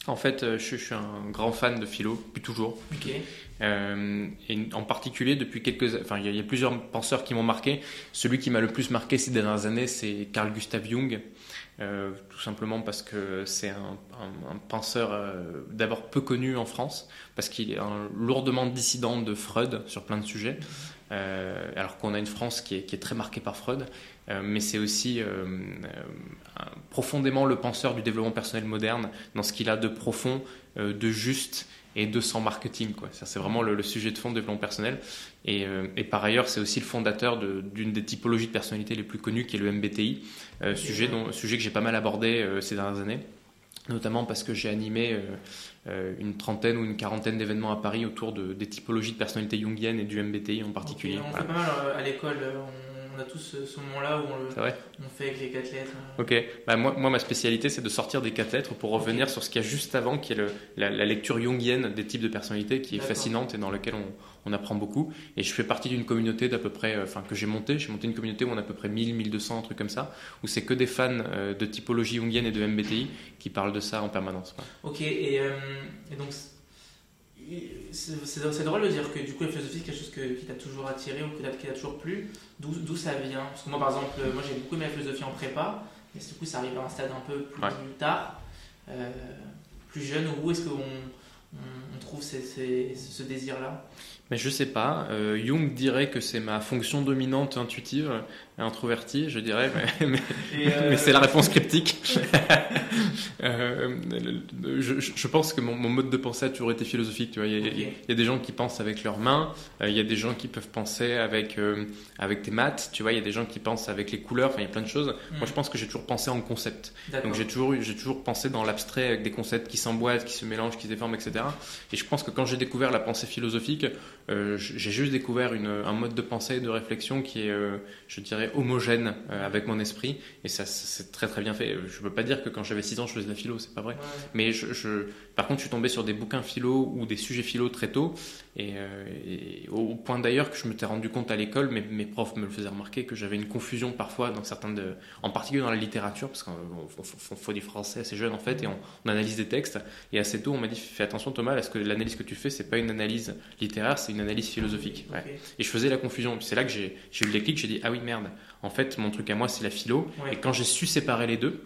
En fait, euh, je, suis un grand fan de philo, depuis toujours.
Ok.
Euh, et en particulier depuis quelques, enfin, il y, a plusieurs penseurs qui m'ont marqué. Celui qui m'a le plus marqué ces dernières années, c'est Carl Gustav Jung. Euh, tout simplement parce que c'est un, un, penseur euh, d'abord peu connu en France, parce qu'il est un, lourdement dissident de Freud sur plein de sujets, euh, alors qu'on a une France qui est, qui est, très marquée par Freud, euh, mais c'est aussi profondément le penseur du développement personnel moderne, dans ce qu'il a de profond, de juste et de sans marketing. Quoi. Ça, c'est vraiment le, sujet de fond de développement personnel. Et, euh, et par ailleurs, c'est aussi le fondateur d'une des typologies de personnalité les plus connues, qui est le MBTI, euh, sujet, dont, sujet que j'ai pas mal abordé euh, ces dernières années, notamment parce que j'ai animé une trentaine ou une quarantaine d'événements à Paris autour de, des typologies de personnalité jungienne et du MBTI en particulier.
on fait pas mal à l'école on a tous ce, moment-là où on, le, on fait avec les quatre lettres.
Ok, bah, moi, moi ma spécialité c'est de sortir des quatre lettres pour revenir sur ce qu'il y a juste avant, qui est le, la, lecture jungienne des types de personnalités, qui est fascinante et dans laquelle on, on, apprend beaucoup. Et je fais partie d'une communauté d'à peu près, euh, enfin que j'ai montée, j'ai monté une communauté où on a à peu près 1000, 1200, un truc comme ça, où c'est que des fans euh, de typologie jungienne et de MBTI qui parlent de ça en permanence.
Ok, et, euh, et donc c'est drôle de dire que du coup la philosophie c'est quelque chose qui t'a toujours attiré ou qui t'a toujours plu. D'où ça vient? Parce que moi par exemple, moi j'ai beaucoup aimé la philosophie en prépa, mais du coup ça arrive à un stade un peu plus tard, euh, plus jeune. Où est-ce qu'on on, trouve ce désir-là?
Mais je sais pas. Euh, Jung dirait que c'est ma fonction dominante intuitive, introvertie, je dirais, mais, *laughs* mais, c'est la réponse cryptique. *laughs* Euh, je, je, pense que mon, mon, mode de pensée a toujours été philosophique. Tu vois, il y, a, des gens qui pensent avec leurs mains, euh, il y a des gens qui peuvent penser avec euh, avec des maths. Tu vois, il y a des gens qui pensent avec les couleurs. Enfin, il y a plein de choses. Moi, je mm. pense que j'ai toujours pensé en concept. Donc j'ai toujours j'ai toujours pensé dans l'abstrait avec des concepts qui s'emboîtent, qui se mélangent, qui se déforment, etc. Et je pense que quand j'ai découvert la pensée philosophique, j'ai juste découvert une, un mode de pensée de réflexion qui est, je dirais, homogène avec mon esprit. Et ça, c'est très très bien fait. Je peux pas dire que quand j'avais 6 ans, je faisais de la philo, c'est pas vrai. Mais je, je, par contre, je suis tombé sur des bouquins philo ou des sujets philo très tôt. Et, euh, au point d'ailleurs que je me suis rendu compte à l'école, mes, mes profs me le faisaient remarquer, que j'avais une confusion parfois dans certains de. En particulier dans la littérature, parce qu'on faut du français assez jeune en fait, et on, on, analyse des textes. Et assez tôt, on m'a dit fais attention Thomas, est-ce que l'analyse que tu fais, c'est pas une analyse littéraire, c'est une analyse philosophique. Et je faisais la confusion. C'est là que j'ai eu le déclic, j'ai dit ah oui, merde. En fait, mon truc à moi, c'est la philo. Et quand j'ai su séparer les deux,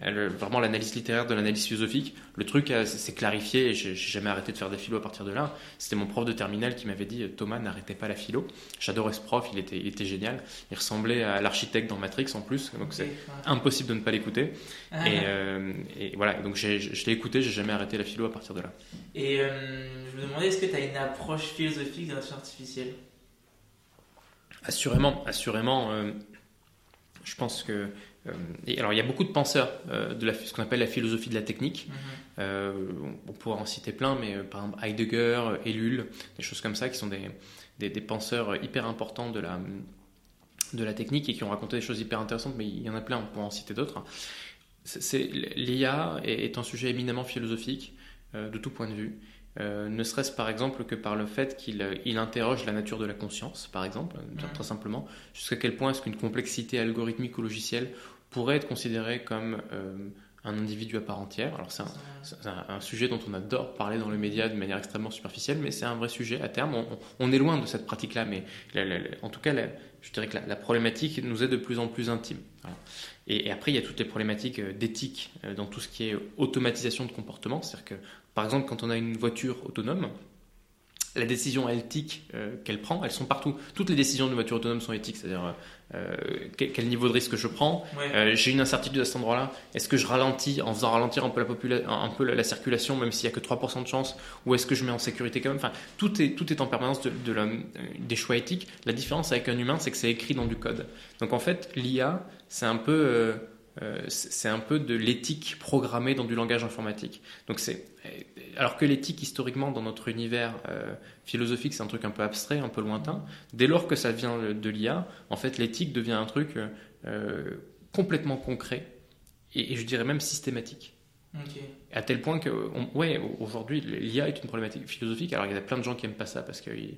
vraiment l'analyse littéraire de l'analyse philosophique, le truc s'est clarifié et j'ai jamais arrêté de faire des philo à partir de là. C'était mon prof de terminale qui m'avait dit Thomas, n'arrêtez pas la philo. J'adorais ce prof, il était, il était génial. Il ressemblait à l'architecte dans Matrix en plus, donc c'est impossible de ne pas l'écouter. Ah. Euh, et, voilà, donc je l'ai écouté, j'ai jamais arrêté la philo à partir de là.
Et euh, je me demandais, est-ce que tu as une approche philosophique de l'intelligence artificielle
Assurément, assurément. Euh, je pense que euh, et alors, il y a beaucoup de penseurs euh, de la, ce qu'on appelle la philosophie de la technique. Mhm. Euh, on, pourrait en citer plein, mais par exemple Heidegger, Ellul, des choses comme ça, qui sont des, des, penseurs hyper importants de la, de la technique et qui ont raconté des choses hyper intéressantes, mais il y en a plein, on peut en citer d'autres. L'IA est, un sujet éminemment philosophique de tout point de vue. ne serait-ce par exemple que par le fait qu'il interroge la nature de la conscience, par exemple, très simplement, jusqu'à quel point est-ce qu'une complexité algorithmique ou logicielle pourrait être considérée comme un individu à part entière. Alors c'est un, sujet dont on adore parler dans les médias de manière extrêmement superficielle, mais c'est un vrai sujet à terme. On, est loin de cette pratique-là, mais en tout cas, je dirais que la, problématique nous est de plus en plus intime. Et, après, il y a toutes les problématiques euh, d'éthique euh, dans tout ce qui est automatisation de comportement. C'est-à-dire que, par exemple, quand on a une voiture autonome, la décision éthique euh, qu'elle prend, elles sont partout. Toutes les décisions de voiture autonome sont éthiques, c'est-à-dire euh, quel, niveau de risque je prends. Euh, j'ai une incertitude à cet endroit-là. Est-ce que je ralentis en faisant ralentir un peu la, un peu la, circulation, même s'il n'y a que 3% de chance, ou est-ce que je mets en sécurité quand même? Enfin, tout, est, tout est en permanence de, des choix éthiques. La différence avec un humain, c'est que c'est écrit dans du code. Donc en fait, l'IA, c'est un peu... c'est un peu de l'éthique programmée dans du langage informatique. Donc c'est alors que l'éthique, historiquement, dans notre univers euh, philosophique, c'est un truc un peu abstrait, un peu lointain, dès lors que ça vient de l'IA, en fait, l'éthique devient un truc euh, complètement concret et, je dirais même systématique. À tel point que, ouais, aujourd'hui, l'IA est une problématique philosophique. Alors, il y a plein de gens qui n'aiment pas ça parce que euh,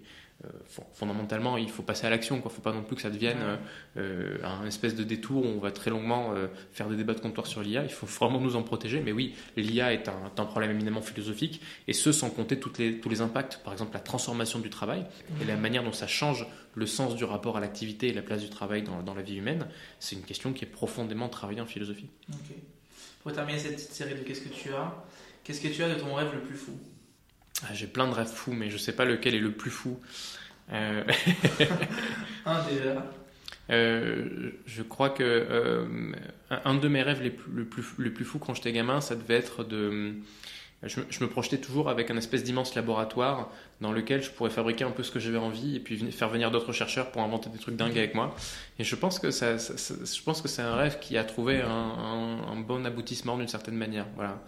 fondamentalement, il faut passer à l'action. Il ne faut pas non plus que ça devienne euh, un espèce de détour où on va très longuement euh, faire des débats de comptoir sur l'IA. Il faut vraiment nous en protéger. Mais oui, l'IA est un, problème éminemment philosophique, et ce sans compter toutes les, tous les impacts. Par exemple, la transformation du travail et la manière dont ça change le sens du rapport à l'activité et la place du travail dans, dans la vie humaine. C'est une question qui est profondément travaillée en philosophie.
Pour terminer cette série de Qu'est-ce que tu as Qu'est-ce que tu as de ton rêve le plus fou?
J'ai plein de rêves fous, mais je ne sais pas lequel est le plus fou.
Euh... un déjà. *laughs*
Euh, je crois que euh, un de mes rêves les plus, le plus, le plus fou quand j'étais gamin, ça devait être de je, me projetais toujours avec un espèce d'immense laboratoire dans lequel je pourrais fabriquer un peu ce que j'avais envie et puis faire venir d'autres chercheurs pour inventer des trucs dingues avec moi. Et je pense que ça, je pense que c'est un rêve qui a trouvé un, bon aboutissement d'une certaine manière. Voilà.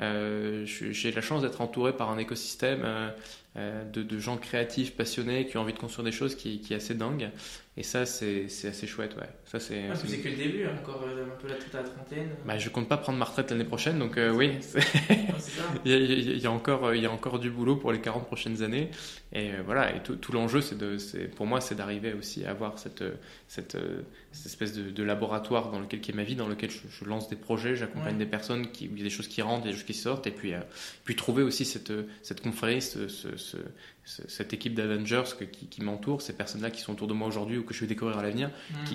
Euh, j'ai la chance d'être entouré par un écosystème euh, euh, de, gens créatifs, passionnés, qui ont envie de construire des choses qui, qui est assez dingue. Et ça, c'est assez chouette, ouais. Ça,
c'est ah, c'est que le début, hein, encore euh, un peu la, trentaine.
Bah, je compte pas prendre ma retraite l'année prochaine, donc euh, oui. *laughs* il, y a, il, y a, encore, il y a encore du boulot pour les 40 prochaines années. Et voilà, et tout, tout l'enjeu, c'est de, pour moi, c'est d'arriver aussi à avoir cette, cette, cette espèce de, laboratoire dans lequel qui est ma vie, dans lequel je, lance des projets, j'accompagne des personnes, qui, il y a des choses qui rentrent, des choses qui sortent, et puis, puis trouver aussi cette, cette confrérie, ce, cette équipe d'Avengers qui, qui m'entoure, ces personnes-là qui sont autour de moi aujourd'hui ou que je vais découvrir à l'avenir,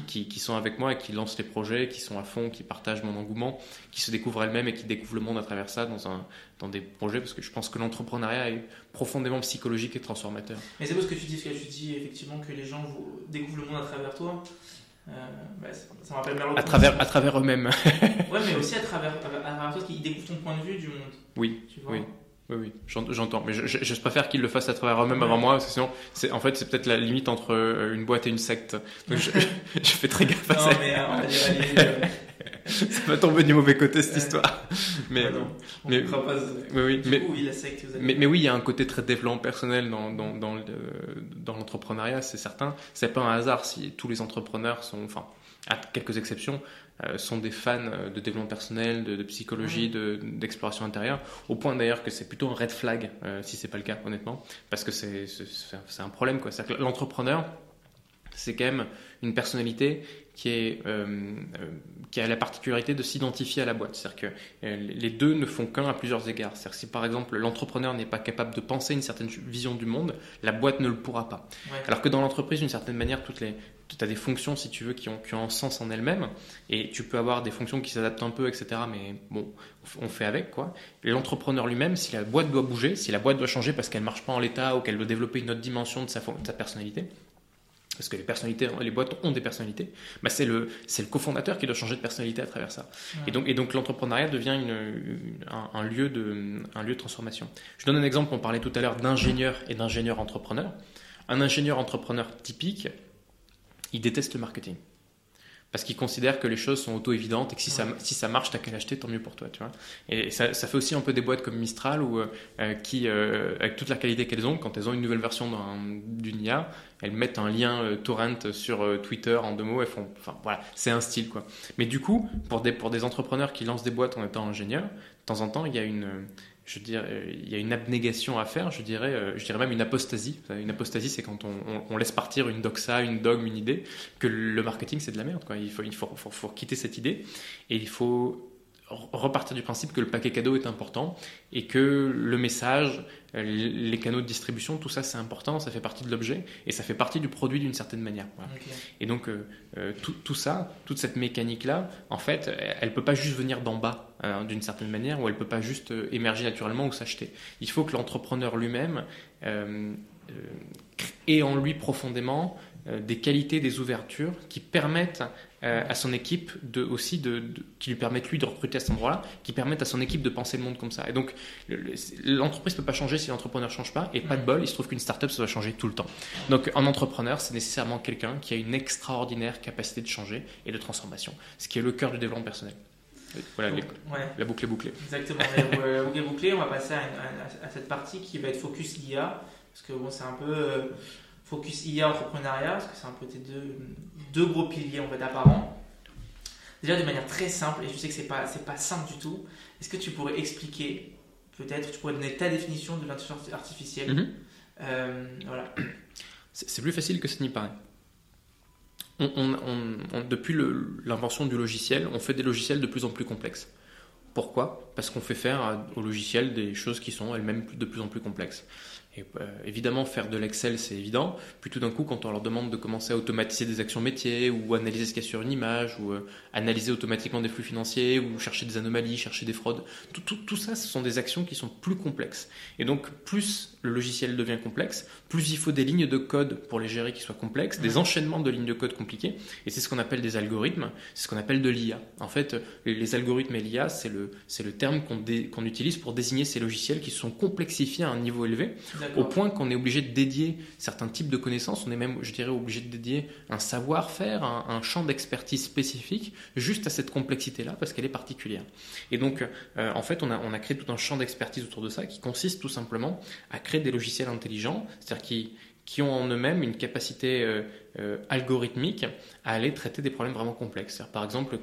qui, qui, sont avec moi et qui lancent les projets, qui sont à fond, qui partagent mon engouement, qui se découvrent elles-mêmes et qui découvrent le monde à travers ça dans, un, dans des projets, parce que je pense que l'entrepreneuriat est profondément psychologique et transformateur.
Mais c'est beau ce que tu dis, ce que tu dis effectivement que les gens découvrent le monde à travers toi. Euh, bah, ça, me rappelle
à travers, à travers eux-mêmes.
ouais, mais aussi à travers, à travers toi, qui découvrent ton point de vue du monde.
Oui, tu vois oui. Oui, oui, j'entends. Mais je, je, préfère qu'ils le fassent à travers eux-mêmes avant moi, sinon, c'est, en fait, c'est peut-être la limite entre euh, une boîte et une secte. Donc je, *laughs* je fais très gaffe à ça.
Non, mais euh, on va dire, *laughs*
ça va tomber du mauvais côté cette histoire.
Mais,
oui, oui, mais,
oui, la secte,
mais, mais, oui, il y a un côté très développement personnel dans, dans, dans, dans l'entrepreneuriat, c'est certain. C'est pas un hasard si tous les entrepreneurs sont, enfin, à quelques exceptions, euh, sont des fans euh, de développement personnel, de, psychologie, d'exploration intérieure, au point d'ailleurs que c'est plutôt un red flag euh, si c'est pas le cas, honnêtement, parce que c'est un problème. L'entrepreneur, c'est quand même une personnalité qui, est, qui a la particularité de s'identifier à la boîte. C'est-à-dire que les deux ne font qu'un à plusieurs égards. C'est-à-dire que si par exemple l'entrepreneur n'est pas capable de penser une certaine vision du monde, la boîte ne le pourra pas. Alors que dans l'entreprise, d'une certaine manière, toutes les, tu as des fonctions, si tu veux, qui ont, qui ont un sens en elles-mêmes, et tu peux avoir des fonctions qui s'adaptent un peu, etc. Mais bon, on fait avec, quoi. L'entrepreneur lui-même, si la boîte doit bouger, si la boîte doit changer parce qu'elle marche pas en l'état ou qu'elle doit développer une autre dimension de sa, de sa personnalité, parce que les personnalités, les boîtes ont des personnalités, bah c'est le, c'est le cofondateur qui doit changer de personnalité à travers ça. Et donc, et donc l'entrepreneuriat devient une, un, lieu de, un lieu de transformation. Je donne un exemple, on parlait tout à l'heure d'ingénieur et d'ingénieur entrepreneur. Un ingénieur entrepreneur typique, il déteste le marketing. Parce qu'ils considèrent que les choses sont auto-évidentes et que si, ça, si ça marche, t'as qu'à l'acheter, tant mieux pour toi. Tu vois et ça, ça, fait aussi un peu des boîtes comme Mistral, où, euh, qui, euh, avec toute la qualité qu'elles ont, quand elles ont une nouvelle version d'une IA, elles mettent un lien euh, torrent sur Twitter en deux mots, elles font, enfin voilà, c'est un style quoi. Mais du coup, pour des, pour des entrepreneurs qui lancent des boîtes en étant ingénieurs, de temps en temps, il y a une je dirais, il y a une abnégation à faire, je dirais, euh, je dirais même une apostasie. Une apostasie, c'est quand on, laisse partir une doxa, une dogme, une idée, que le marketing c'est de la merde. Quoi. Il, faut, il faut, faut, quitter cette idée et il faut repartir du principe que le paquet cadeau est important et que le message, euh, les canaux de distribution, tout ça c'est important, ça fait partie de l'objet et ça fait partie du produit d'une certaine manière. Et donc euh, euh, tout, tout, ça, toute cette mécanique-là, en fait, elle ne peut pas juste venir d'en bas d'une certaine manière ou elle ne peut pas juste émerger naturellement ou s'acheter. Il faut que l'entrepreneur lui-même ait en lui profondément des qualités, des ouvertures qui permettent euh, à son équipe de, aussi de, qui lui permettent lui de recruter à cet endroit-là, qui permettent à son équipe de penser le monde comme ça. Et donc l'entreprise ne peut pas changer si l'entrepreneur ne change pas, et pas de bol, il se trouve qu'une startup ça doit changer tout le temps. Donc un entrepreneur, c'est nécessairement quelqu'un qui a une extraordinaire capacité de changer et de transformation, ce qui est le cœur du développement personnel. Voilà, la boucle est bouclée.
Exactement, *laughs* la boucle est bouclée. On va passer à, cette partie qui va être focus IA, parce que bon, c'est un peu euh, focus IA entrepreneuriat, parce que c'est un peu tes deux, deux gros piliers en fait apparents. Déjà de manière très simple, et je sais que c'est pas c'est pas simple du tout. Est-ce que tu pourrais expliquer, peut-être, tu pourrais donner ta définition de l'intelligence artificielle
mhm. euh, Voilà. C'est plus facile que ce n'y paraît. On, depuis l'invention du logiciel, on fait des logiciels de plus en plus complexes. Pourquoi? Parce qu'on fait faire au logiciel des choses qui sont elles-mêmes de plus en plus complexes. Et, euh, évidemment, faire de l'Excel, c'est évident. Puis tout d'un coup, quand on leur demande de commencer à automatiser des actions métiers, ou analyser ce qu'il y a sur une image, ou euh, analyser automatiquement des flux financiers, ou chercher des anomalies, chercher des fraudes, tout, tout, tout, ça, ce sont des actions qui sont plus complexes. Et donc, plus le logiciel devient complexe, plus il faut des lignes de code pour les gérer qui soient complexes, des enchaînements de lignes de code compliquées. Et c'est ce qu'on appelle des algorithmes, c'est ce qu'on appelle de l'IA. En fait, les, algorithmes et l'IA, c'est le, le terme qu'on qu'on utilise pour désigner ces logiciels qui sont complexifiés à un niveau élevé au point qu'on est obligé de dédier certains types de connaissances, on est même, je dirais, obligé de dédier un savoir-faire, un, champ d'expertise spécifique juste à cette complexité-là, parce qu'elle est particulière. Et donc, euh, en fait, on a, on a créé tout un champ d'expertise autour de ça qui consiste tout simplement à créer des logiciels intelligents, c'est-à-dire qui, qui ont en eux-mêmes une capacité euh, euh, algorithmique à aller traiter des problèmes vraiment complexes. Par exemple,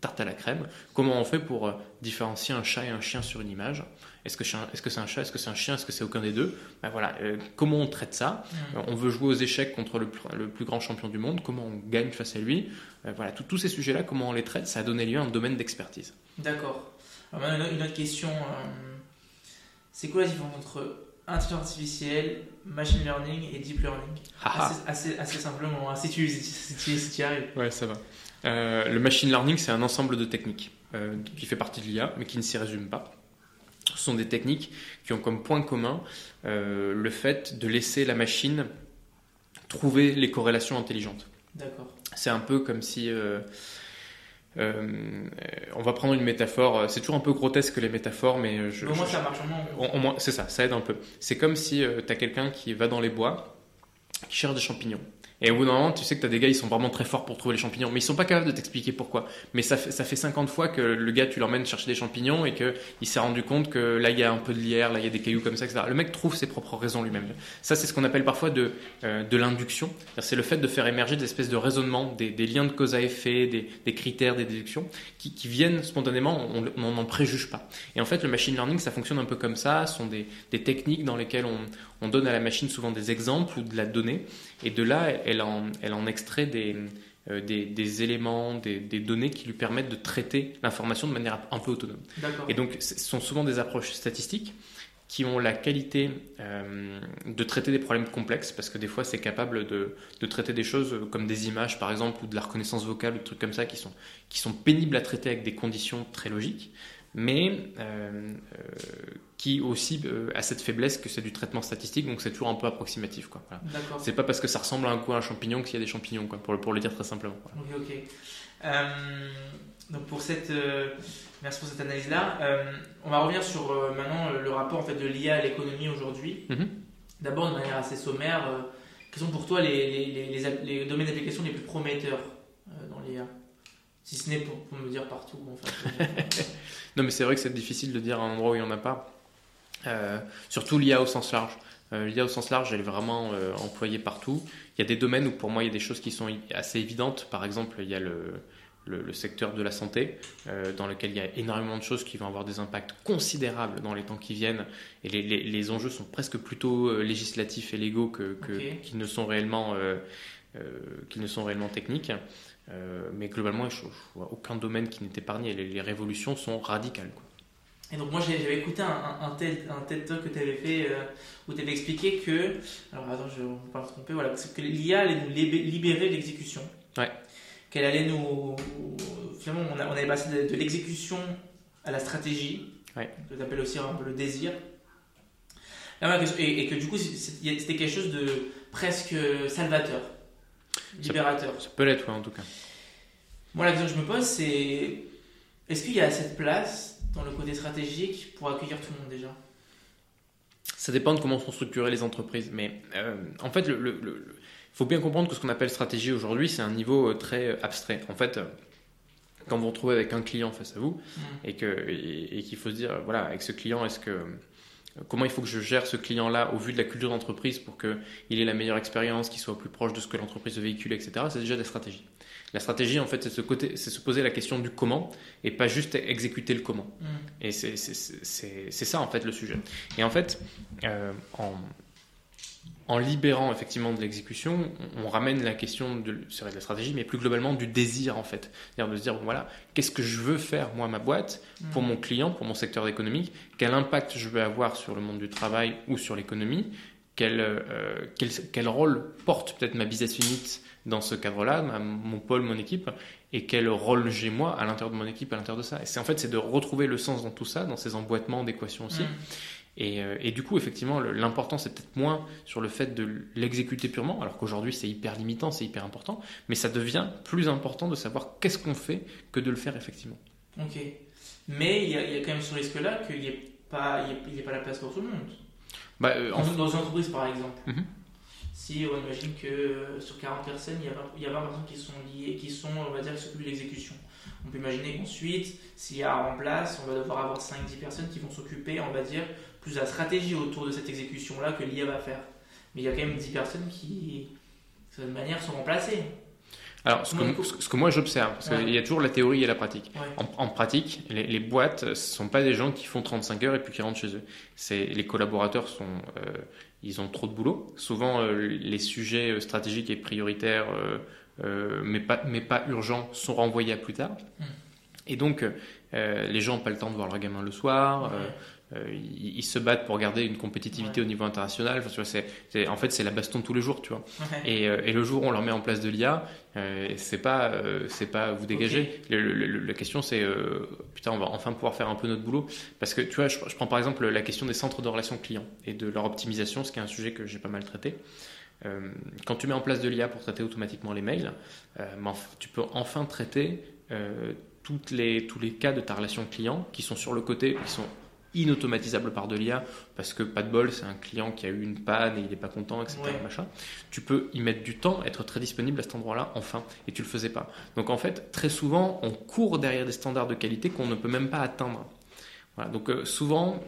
tarte à la crème, comment on fait pour différencier un chat et un chien sur une image? Est-ce que c'est un, chat? Est-ce que c'est un chien? Est-ce que c'est aucun des deux? Ben voilà, euh, Comment on traite ça? Mmh. On veut jouer aux échecs contre le, plus grand champion du monde. Comment on gagne face à lui? Euh, Voilà, tous ces sujets-là, comment on les traite? Ça a donné lieu à un domaine d'expertise.
D'accord. Une autre question. Euh, c'est quoi la différence entre intelligence artificielle, machine learning et deep learning? Assez, assez, simplement, hein, si, tu, si, tu, y arrives.
Ouais, ça va. Le machine learning, c'est un ensemble de techniques qui fait partie de l'IA, mais qui ne s'y résume pas. Ce sont des techniques qui ont comme point commun euh, le fait de laisser la machine trouver les corrélations intelligentes.
D'accord.
C'est un peu comme si... Euh, euh, on va prendre une métaphore, c'est toujours un peu grotesque les métaphores, mais
je, au moins ça marche.
Au moins, c'est ça, ça aide un peu. C'est comme si tu as quelqu'un qui va dans les bois, qui cherche des champignons. Et au bout d'un moment, tu sais que tu as des gars, ils sont vraiment très forts pour trouver les champignons, mais ils sont pas capables de t'expliquer pourquoi. Mais ça fait, ça fait 50 fois que le gars, tu l'emmènes chercher des champignons et qu'il s'est rendu compte que là, il y a un peu de lierre, là, il y a des cailloux comme ça, etc. Le mec trouve ses propres raisons lui-même. Ça, c'est ce qu'on appelle parfois de, euh, de l'induction. C'est le fait de faire émerger des espèces de raisonnements, des, des liens de cause à effet, des, des critères, des déductions qui, qui viennent spontanément, on n'en préjuge pas. Et en fait, le machine learning, ça fonctionne un peu comme ça. Ce sont des, des techniques dans lesquelles on, on donne à la machine souvent des exemples ou de la donnée, et de là, elle en, elle en extrait des, euh, des, des, éléments, des, des, données qui lui permettent de traiter l'information de manière un peu autonome. Et donc, ce sont souvent des approches statistiques qui ont la qualité euh, de traiter des problèmes complexes, parce que des fois c'est capable de, de, traiter des choses comme des images par exemple, ou de la reconnaissance vocale, ou des trucs comme ça, qui sont, qui sont pénibles à traiter avec des conditions très logiques mais euh, euh, qui aussi euh, a cette faiblesse que c'est du traitement statistique, donc c'est toujours un peu approximatif. Quoi. C'est pas parce que ça ressemble à un coup à un champignon qu'il y a des champignons, quoi, pour, pour le dire très simplement.
Ok, ok. donc pour cette, merci pour cette analyse-là. on va revenir sur maintenant le rapport en fait, de l'IA à l'économie aujourd'hui. Mm-hmm. D'abord, de manière assez sommaire, quels sont pour toi les, les, les, les domaines d'application les plus prometteurs dans l'IA? Si ce n'est pour, me dire partout. En fait. *laughs*
non, mais c'est vrai que c'est difficile de dire à un endroit où il n'y en a pas. Surtout l'IA au sens large. L'IA au sens large, elle est vraiment employée partout. Il y a des domaines où pour moi il y a des choses qui sont assez évidentes. Par exemple, il y a le, le, secteur de la santé, euh, dans lequel il y a énormément de choses qui vont avoir des impacts considérables dans les temps qui viennent. Et les, les, enjeux sont presque plutôt euh, législatifs et légaux que, que qu'ils ne sont réellement, euh, ne sont réellement techniques. mais globalement, je, ne vois aucun domaine qui n'est épargné. Les, les, révolutions sont radicales.
Et donc moi j'avais écouté un, un, TED, un TED Talk que tu avais fait où tu avais expliqué que, alors attends je ne vais pas me tromper, voilà, que l'IA allait nous libérer l'exécution.
Ouais
qu'elle allait nous. Finalement, on, on avait passé de, l'exécution à la stratégie,
ouais.
que tu appelles aussi un peu le désir. Et, que du coup, c'était quelque chose de presque salvateur, libérateur.
Ça, peut l'être, en tout cas.
Moi, la question que je me pose, c'est est-ce qu'il y a cette place dans le côté stratégique pour accueillir tout le monde déjà
Ça dépend de comment sont structurées les entreprises. Mais euh, en fait, le, faut bien comprendre que ce qu'on appelle stratégie aujourd'hui, c'est un niveau euh, très euh, abstrait. En fait, quand vous vous retrouvez avec un client face à vous mmh. et qu'il faut se dire voilà avec ce client est-ce que comment il faut que je gère ce client-là au vu de la culture d'entreprise pour qu'il ait la meilleure expérience, qu'il soit plus proche de ce que l'entreprise veut véhiculer, etc. C'est déjà des stratégies. La stratégie, en fait, c'est se, se poser la question du comment et pas juste exécuter le comment. Mmh. Et c'est ça, en fait, le sujet. Et en fait, en, en libérant effectivement de l'exécution, on, ramène la question de, de la stratégie, mais plus globalement du désir en fait. C'est-à-dire de se dire, voilà, qu'est-ce que je veux faire moi, ma boîte, pour mm. mon client, pour mon secteur économique, quel impact je veux avoir sur le monde du travail ou sur l'économie, quel, euh, quel, rôle porte peut-être ma business unit dans ce cadre-là, mon pôle, mon équipe, et quel rôle j'ai moi à l'intérieur de mon équipe, à l'intérieur de ça. Et c'est en fait, c'est de retrouver le sens dans tout ça, dans ces emboîtements d'équations aussi. Mm. Euh, et, du coup, effectivement, l'important, c'est peut-être moins sur le fait de l'exécuter purement, alors qu'aujourd'hui, c'est hyper limitant, c'est hyper important, mais ça devient plus important de savoir qu'est-ce qu'on fait que de le faire effectivement.
Ok. Mais il y, a quand même ce risque-là qu'il n'y ait, pas, pas la place pour tout le monde.
Bah, euh,
dans, une entreprise, par exemple. Mhm. On imagine que euh, sur 40 personnes, il y a 20, il y a 20 personnes qui sont liées, qui sont, on va dire, qui s'occupent de l'exécution. On peut imaginer qu'ensuite, s'il y a en place, on va devoir avoir 5-10 personnes qui vont s'occuper, on va dire, plus de la stratégie autour de cette exécution-là que l'IA va faire. Mais il y a quand même 10 personnes qui, de cette manière, sont remplacées.
Alors, ce que, ce que, moi j'observe, parce qu'il y a toujours la théorie et la pratique. En, pratique, les, boîtes, ce ne sont pas des gens qui font 35 heures et puis qui rentrent chez eux. C'est, les collaborateurs sont, euh, ils ont trop de boulot. Souvent, euh, les sujets euh, stratégiques et prioritaires, mais, pas, mais pas urgents, sont renvoyés à plus tard. Hmm. Et donc, les gens n'ont pas le temps de voir leur gamin le soir. Euh, ils, se battent pour garder une compétitivité au niveau international. Enfin, tu vois, en fait, c'est la baston de tous les jours, tu vois. Et, euh, et, le jour où on leur met en place de l'IA, euh, c'est pas, c'est pas vous dégager. la question, c'est putain, on va enfin pouvoir faire un peu notre boulot. Parce que tu vois, je, prends par exemple la question des centres de relations clients et de leur optimisation, ce qui est un sujet que j'ai pas mal traité. quand tu mets en place de l'IA pour traiter automatiquement les mails, tu peux enfin traiter toutes les, tous les cas de ta relation client qui sont sur le côté, qui sont inautomatisable par de l'IA parce que pas de bol, c'est un client qui a eu une panne et il n'est pas content, etc. Machin. Tu peux y mettre du temps, être très disponible à cet endroit-là, enfin, et tu le faisais pas. Donc en fait, très souvent, on court derrière des standards de qualité qu'on ne peut même pas atteindre. Voilà, donc euh, souvent,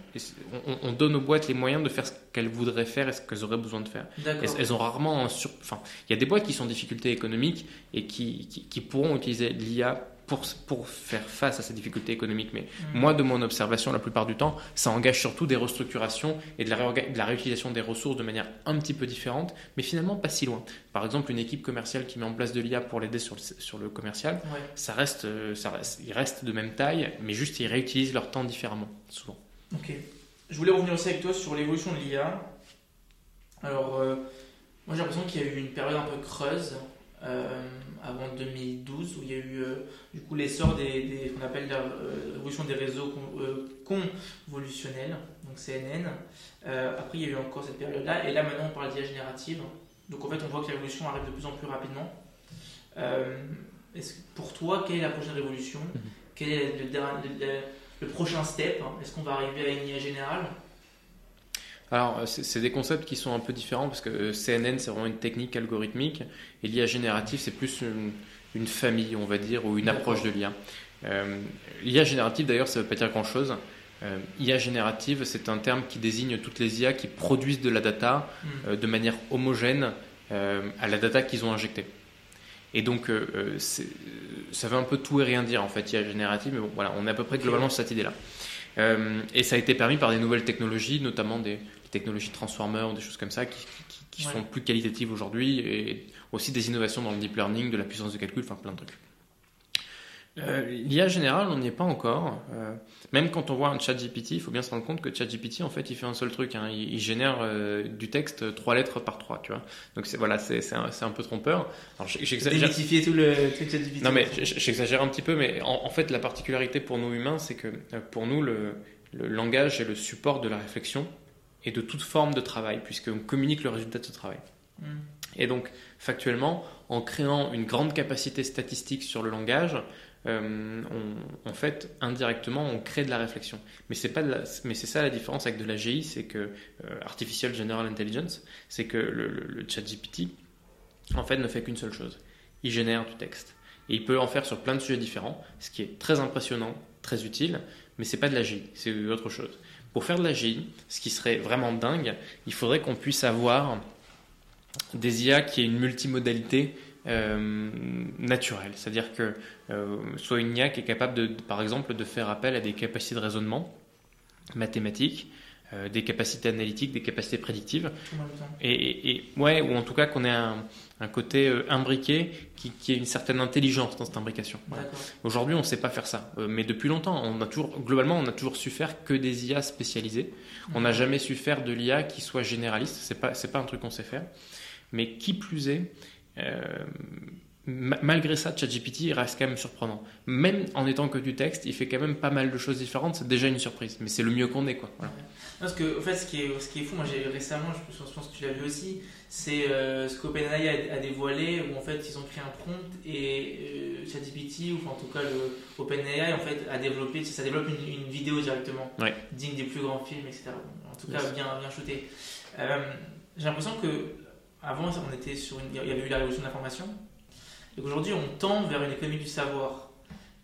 on, donne aux boîtes les moyens de faire ce qu'elles voudraient faire et ce qu'elles auraient besoin de faire. Elles, elles, ont rarement un sur... Enfin, il y a des boîtes qui sont en difficulté économique et qui, qui, qui pourront utiliser l'IA pour, pour, faire face à ces difficultés économiques. Mais mm. moi, de mon observation, la plupart du temps, ça engage surtout des restructurations et de la, de la, réutilisation des ressources de manière un petit peu différente, mais finalement pas si loin. Par exemple, une équipe commerciale qui met en place de l'IA pour l'aider sur le, sur le commercial, ça, reste, ça reste, ils restent de même taille, mais juste ils réutilisent leur temps différemment, souvent.
Ok. Je voulais revenir aussi avec toi sur l'évolution de l'IA. Alors, euh, moi j'ai l'impression qu'il y a eu une période un peu creuse euh, avant 2012 où il y a eu euh, du coup l'essor des, des qu'on appelle la euh, révolution des réseaux convolutionnels, donc CNN. après il y a eu encore cette période-là et là maintenant on parle d'IA générative. Donc en fait on voit que la révolution arrive de plus en plus rapidement. est-ce pour toi quelle est la prochaine révolution? Mhm. Quel est le, le, prochain step? Est-ce qu'on va arriver à une IA générale?
Alors, c'est des concepts qui sont un peu différents parce que CNN, c'est vraiment une technique algorithmique et l'IA générative, c'est plus une, famille, on va dire, ou une approche de l'IA. Euh, L'IA générative, d'ailleurs, ça ne veut pas dire grand-chose. Euh, IA générative, c'est un terme qui désigne toutes les IA qui produisent de la data hmm. euh, de manière homogène euh, à la data qu'ils ont injectée. Et donc, ça veut un peu tout et rien dire en fait, IA générative, mais bon, voilà, on est à peu près globalement sur cette idée-là. et ça a été permis par des nouvelles technologies, notamment des technologies transformers ou des choses comme ça, qui, qui, sont plus qualitatives aujourd'hui, et aussi des innovations dans le deep learning, de la puissance de calcul, enfin plein de trucs. Euh, L'IA générale, on n'y est pas encore. Euh, même quand on voit un chat GPT, il faut bien se rendre compte que chat GPT, en fait, il fait un seul truc. Hein. Il, génère euh, du texte trois lettres par trois, tu vois. Donc voilà, c'est un, un, peu trompeur.
J'exagère. tout le, chat GPT.
Non mais j'exagère un petit peu, mais en, en, fait, la particularité pour nous humains, c'est que pour nous, le, le, langage est le support de la réflexion et de toute forme de travail, puisqu'on communique le résultat de ce travail. Hmm. Et donc, factuellement, en créant une grande capacité statistique sur le langage, euh, en fait, indirectement, on crée de la réflexion. Mais c'est pas, mais c'est ça la différence avec de la GI, c'est que euh, artificial general intelligence, c'est que le, le, chat GPT, en fait, ne fait qu'une seule chose. Il génère du texte. Et il peut en faire sur plein de sujets différents, ce qui est très impressionnant, très utile, mais c'est pas de la GI, c'est autre chose. Pour faire de la GI, ce qui serait vraiment dingue, il faudrait qu'on puisse avoir des IA qui aient une multimodalité euh, naturelle. C'est-à-dire que euh, soit une IA qui est capable, de, par exemple, de faire appel à des capacités de raisonnement mathématiques, euh, des capacités analytiques, des capacités prédictives. Et, ouais, ou en tout cas qu'on ait un, côté imbriqué qui, qui, ait une certaine intelligence dans cette imbrication. Aujourd'hui, on ne sait pas faire ça, mais depuis longtemps, on a toujours, globalement, on a toujours su faire que des IA spécialisées. On n'a jamais su faire de l'IA qui soit généraliste. C'est pas, c'est pas un truc qu'on sait faire. Mais qui plus est, euh, malgré ça, ChatGPT reste quand même surprenant. Même en étant que du texte, il fait quand même pas mal de choses différentes. C'est déjà une surprise, mais c'est le mieux qu'on ait, quoi.
Parce que, en fait, ce qui est, ce qui est fou, moi, j'ai récemment, je pense que tu l'as vu aussi, c'est euh, ce qu'OpenAI a, dévoilé, où en fait, ils ont créé un prompt et euh, ChatGPT, ou en tout cas, OpenAI, en fait, a développé, ça développe une, vidéo directement, digne des plus grands films, etc. En tout cas, bien, bien shooté. j'ai l'impression que avant, on était sur il y avait eu la révolution de l'information. Et aujourd'hui, on tend vers une économie du savoir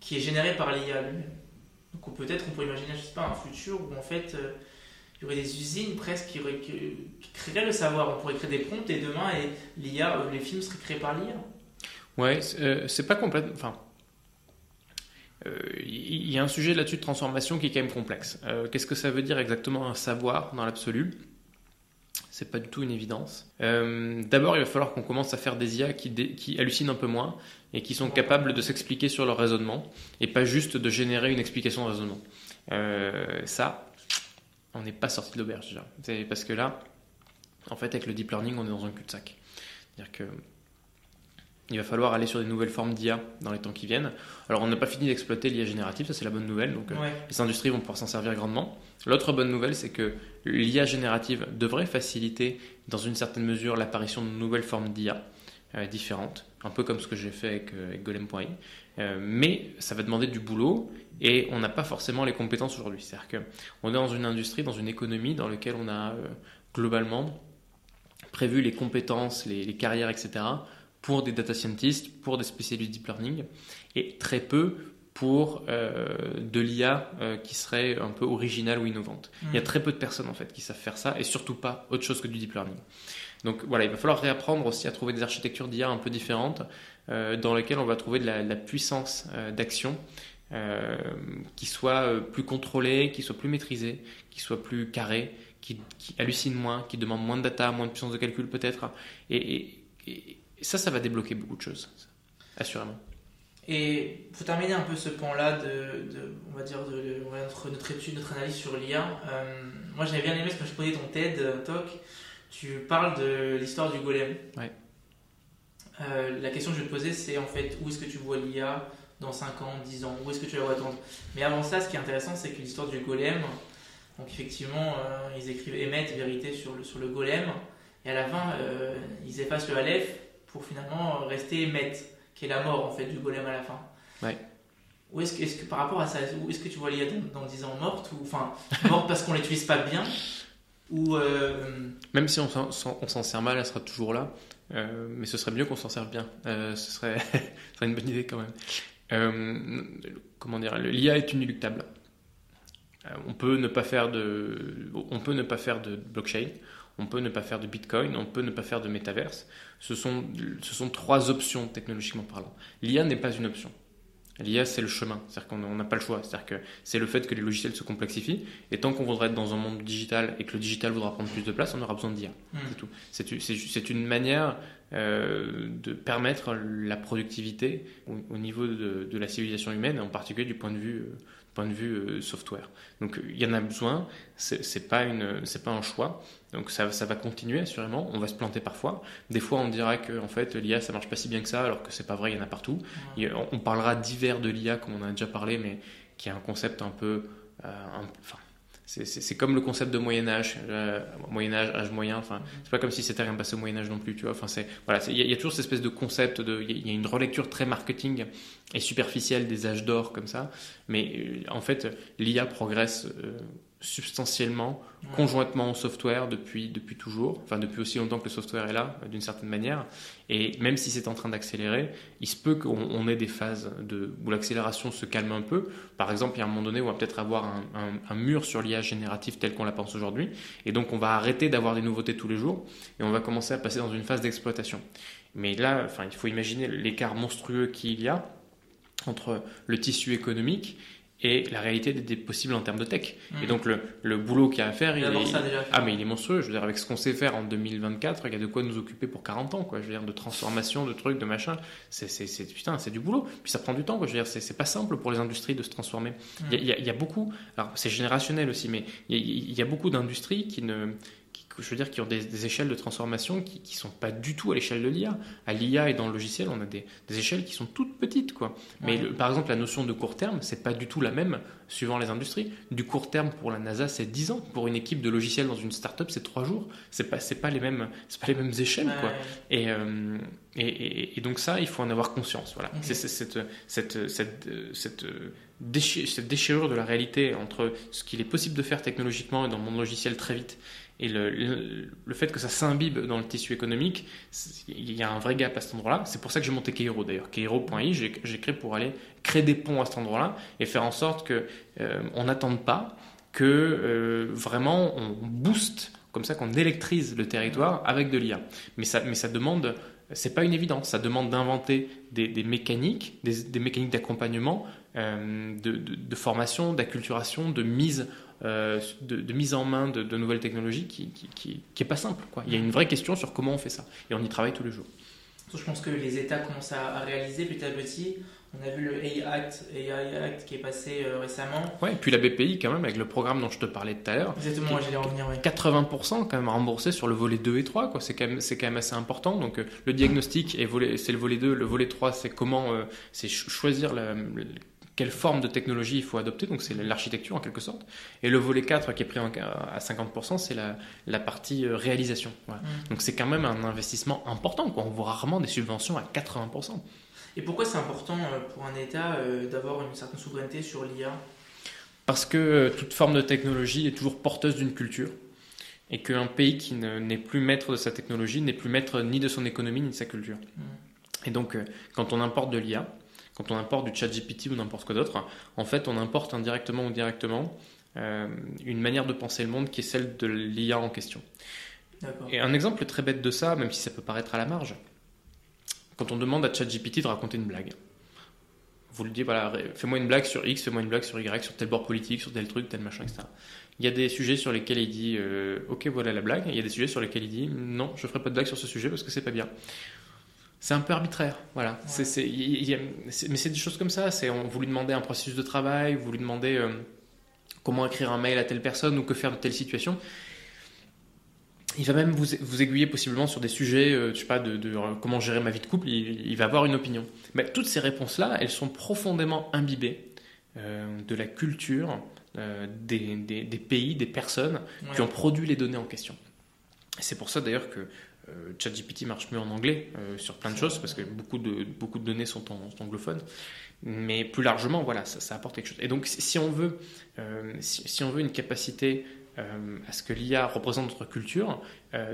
qui est générée par l'IA lui-même. Donc peut-être on pourrait imaginer, je sais pas, un futur où en fait euh, il y aurait des usines presque qui, créeraient le savoir. On pourrait créer des prompts et demain euh, les films seraient créés par l'IA.
Ouais, euh, c'est pas complètement. Enfin, il y a un sujet là-dessus de transformation qui est quand même complexe. Qu'est-ce que ça veut dire exactement un savoir dans l'absolu? C'est pas du tout une évidence. Euh, d'abord, il va falloir qu'on commence à faire des IA qui, hallucinent un peu moins et qui sont capables de s'expliquer sur leur raisonnement et pas juste de générer une explication de raisonnement. Euh, ça, on n'est pas sorti de l'auberge déjà. Parce que là, en fait, avec le deep learning, on est dans un cul-de-sac. C'est-à-dire que il va falloir aller sur des nouvelles formes d'IA dans les temps qui viennent. Alors, on n'a pas fini d'exploiter l'IA générative, ça c'est la bonne nouvelle. Donc, euh, les industries vont pouvoir s'en servir grandement. L'autre bonne nouvelle, c'est que l'IA générative devrait faciliter, dans une certaine mesure, l'apparition de nouvelles formes d'IA euh, différentes, un peu comme ce que j'ai fait avec, euh, Golem.ai. mais ça va demander du boulot et on n'a pas forcément les compétences aujourd'hui. C'est-à-dire qu'on est dans une industrie, dans une économie dans laquelle on a globalement prévu les compétences, les, les carrières, etc pour des data scientists, pour des spécialistes deep learning, et très peu pour euh, de l'IA euh, qui serait un peu originale ou innovante. Il y a hmm. très peu de personnes en fait qui savent faire ça, et surtout pas autre chose que du deep learning. Donc voilà, il va falloir réapprendre aussi à trouver des architectures d'IA un peu différentes, euh, dans lesquelles on va trouver de la, puissance d'action qui soit plus contrôlée, qui soit plus maîtrisée, qui soit plus carrée, qui, hallucine moins, qui demande moins de data, moins de puissance de calcul peut-être, et, et et ça, ça va débloquer beaucoup de choses, assurément.
Et pour terminer un peu ce pan-là de, on va dire, de, notre, étude, notre analyse sur l'IA, euh, moi j'avais bien aimé ce que je prenais ton TED euh, Talk. Tu parles de l'histoire du golem.
Ouais.
Euh, la question que je vais te poser, c'est en fait où est-ce que tu vois l'IA dans 5 ans, 10 ans? Où est-ce que tu la vois attendre Mais avant ça, ce qui est intéressant, c'est que l'histoire du golem, donc effectivement, ils écrivent émettent vérité sur le, sur le golem, et à la fin, ils effacent le Aleph pour finalement rester maître, qui est la mort en fait du golem à la fin.
Ouais.
Ou est-ce que, est que, par rapport à ça, est-ce que tu vois l'IA dans, dans 10 ans morte ou enfin *laughs* morte parce qu'on l'utilise pas bien Ou
Même si on s'en sert mal, elle sera toujours là. mais ce serait mieux qu'on s'en serve bien. ce, serait, *laughs* ce, serait, une bonne idée quand même. comment dire L'IA est inéluctable. on peut ne pas faire de, on peut ne pas faire de blockchain on peut ne pas faire de Bitcoin, on peut ne pas faire de métaverse. Ce sont, ce sont trois options technologiquement parlant. L'IA n'est pas une option. L'IA, c'est le chemin, c'est-à-dire qu'on n'a pas le choix. C'est-à-dire que c'est le fait que les logiciels se complexifient, et tant qu'on voudra être dans un monde digital et que le digital voudra prendre plus de place, on aura besoin d'IA. Hmm. C'est tout. C'est une manière euh, de permettre la productivité au, niveau de, de, la civilisation humaine, en particulier du point de vue euh, point de vue euh, software. Donc il y en a besoin, c'est pas une, c'est pas un choix. Donc ça, ça, va continuer assurément. On va se planter parfois. Des fois on dirait que en fait l'IA ça marche pas si bien que ça, alors que c'est pas vrai. Il y en a partout. on parlera divers de l'IA comme on en a déjà parlé, mais qui est un concept un peu, euh, enfin c'est comme le concept de Moyen Âge, euh, Moyen Âge, âge moyen. Enfin, c'est pas comme si c'était rien passé au Moyen Âge non plus, tu vois. Enfin, c'est voilà, il y, a toujours cette espèce de concept de, il y, a une relecture très marketing et superficielle des âges d'or comme ça. Mais euh, en fait, l'IA progresse euh, substantiellement, conjointement au software depuis, depuis toujours, enfin depuis aussi longtemps que le software est là, d'une certaine manière. Et même si c'est en train d'accélérer, il se peut qu'on ait des phases de, où l'accélération se calme un peu. Par exemple, il y a un moment donné où on va peut-être avoir un, un, mur sur l'IA génératif tel qu'on la pense aujourd'hui. Et donc on va arrêter d'avoir des nouveautés tous les jours et on va commencer à passer dans une phase d'exploitation. Mais là, enfin, il faut imaginer l'écart monstrueux qu'il y a entre le tissu économique et la réalité des possibles en termes de tech. Et mm. donc le, le boulot qu'il y a à faire,
il, est,
ah mais il est monstrueux. Je veux dire avec ce qu'on sait faire en 2024, il y a de quoi nous occuper pour 40 ans quoi. Je veux dire de transformation, de trucs, de machin. C'est c'est putain, c'est du boulot. Puis ça prend du temps quoi. Je veux dire c'est pas simple pour les industries de se transformer. Mm. Il, y a, il, y a, beaucoup. Alors c'est générationnel aussi, mais il y a, il y a beaucoup d'industries qui ne je veux dire, qui ont des, échelles de transformation qui ne sont pas du tout à l'échelle de l'IA. À l'IA et dans le logiciel, on a des, échelles qui sont toutes petites. Quoi. Mais par exemple, la notion de court terme, c'est pas du tout la même suivant les industries. Du court terme pour la NASA, c'est 10 ans. Pour une équipe de logiciels dans une startup, c'est 3 jours. C'est pas, pas, les mêmes, pas les mêmes échelles. Quoi. Euh, et, et, donc ça, il faut en avoir conscience. Voilà. C'est cette, cette, cette, cette déchirure de la réalité entre ce qu'il est possible de faire technologiquement et dans le monde logiciel très vite et le, le, fait que ça s'imbibe dans le tissu économique, il y a un vrai gap à cet endroit-là. C'est pour ça que j'ai monté Keiro d'ailleurs. Keiro.i, j'ai créé pour aller créer des ponts à cet endroit-là et faire en sorte que euh, on n'attende pas que euh, vraiment on booste, comme ça qu'on électrise le territoire avec de l'IA. Mais ça, mais ça demande, c'est pas une évidence, ça demande d'inventer des, des, mécaniques, des, des mécaniques d'accompagnement, euh, de, de, de, formation, d'acculturation, de mise euh, de, mise en main de, nouvelles technologies qui, qui, qui, est pas simple. Quoi. Il y a une vraie question sur comment on fait ça. Et on y travaille tous les jours.
Je pense que les États commencent à, réaliser petit à petit. On a vu le AI Act, AI Act qui est passé euh, récemment.
Ouais, et puis la BPI quand même, avec le programme dont je te parlais tout à l'heure.
Exactement, j'allais revenir.
80% quand même remboursé sur le volet 2 et 3, quoi. C'est quand, même, quand même assez important. Donc euh, le diagnostic, c'est le volet 2, le volet 3, c'est comment c'est choisir la, quelle forme de technologie il faut adopter, donc c'est l'architecture en quelque sorte. Et le volet 4 qui est pris à 50%, c'est la, la, partie euh, réalisation. Mm. Donc c'est quand même un investissement important, quoi. on voit rarement des subventions à 80%.
Et pourquoi c'est important euh, pour un État euh, d'avoir une certaine souveraineté sur l'IA
Parce que toute forme de technologie est toujours porteuse d'une culture et qu'un pays qui n'est plus maître de sa technologie n'est plus maître ni de son économie ni de sa culture. Mm. Et donc quand on importe de l'IA, quand on importe du chat GPT ou n'importe quoi d'autre, en fait, on importe indirectement ou directement euh, une manière de penser le monde qui est celle de l'IA en question. Et un exemple très bête de ça, même si ça peut paraître à la marge, quand on demande à ChatGPT de raconter une blague, vous le dites, voilà, fais-moi une blague sur X, fais-moi une blague sur Y, sur tel bord politique, sur tel truc, tel machin, etc. Il y a des sujets sur lesquels il dit, euh, ok, voilà la blague. Il y a des sujets sur lesquels il dit, non, je ferai pas de blague sur ce sujet parce que c'est pas bien c'est un peu arbitraire. Voilà. mais c'est des choses comme ça. C'est on vous lui demandez un processus de travail, vous lui demandez euh, comment écrire un mail à telle personne ou que faire de telle situation. Il va même vous, vous aiguiller possiblement sur des sujets, euh, je sais pas, de, euh, comment gérer ma vie de couple. Il, va avoir une opinion. Mais toutes ces réponses-là, elles sont profondément imbibées de la culture des, des, des, pays, des personnes qui ont produit les données en question. C'est pour ça d'ailleurs que euh, ChatGPT marche mieux en anglais euh, sur plein de choses parce que beaucoup de, beaucoup de données sont, en, anglophones. Mais plus largement, voilà, ça, apporte quelque chose. Et donc, si on veut, euh, si, on veut une capacité à ce que l'IA représente notre culture,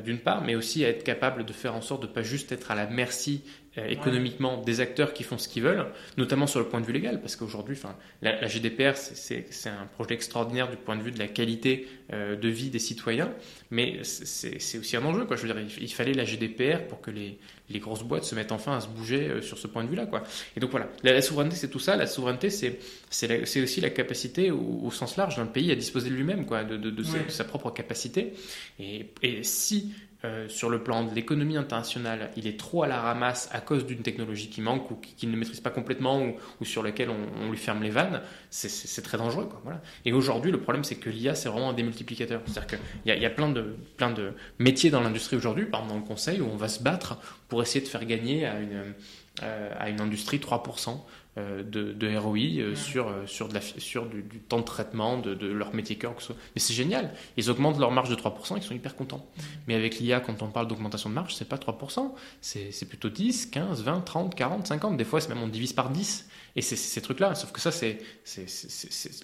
d'une part, mais aussi à être capable de faire en sorte de ne pas juste être à la merci économiquement des acteurs qui font ce qu'ils veulent, notamment sur le point de vue légal, parce qu'aujourd'hui, la, la GDPR, c'est un projet extraordinaire du point de vue de la qualité euh, de vie des citoyens, mais c'est aussi un enjeu. Quoi. Je veux dire, il, fallait la GDPR pour que les, les, grosses boîtes se mettent enfin à se bouger euh, sur ce point de vue-là. Quoi. Et donc voilà, la, souveraineté, c'est tout ça. La souveraineté, c'est aussi la capacité, au, sens large, d'un pays à disposer de lui-même, de, de, de, sa, propre capacité. Et, et si euh, sur le plan de l'économie internationale, il est trop à la ramasse à cause d'une technologie qui manque ou qu'il ne maîtrise pas complètement ou, sur laquelle on, lui ferme les vannes, c'est très dangereux. Quoi, voilà. Et aujourd'hui, le problème, c'est que l'IA, c'est vraiment un démultiplicateur. C'est-à-dire qu'il y, y, a plein de, plein de métiers dans l'industrie aujourd'hui, par exemple dans le conseil, où on va se battre pour essayer de faire gagner à une, euh, à une industrie 3% euh, de, de, ROI euh, sur, sur, de la, sur du, temps de traitement de, de leur métier cœur. Mais c'est génial. Ils augmentent leur marge de 3%, ils sont hyper contents. Mais avec l'IA, quand on parle d'augmentation de marge, c'est pas 3%, c'est plutôt 10, 15, 20, 30, 40, 50. Des fois, c'est même on divise par 10. Et c'est ces trucs-là. Sauf que ça, c'est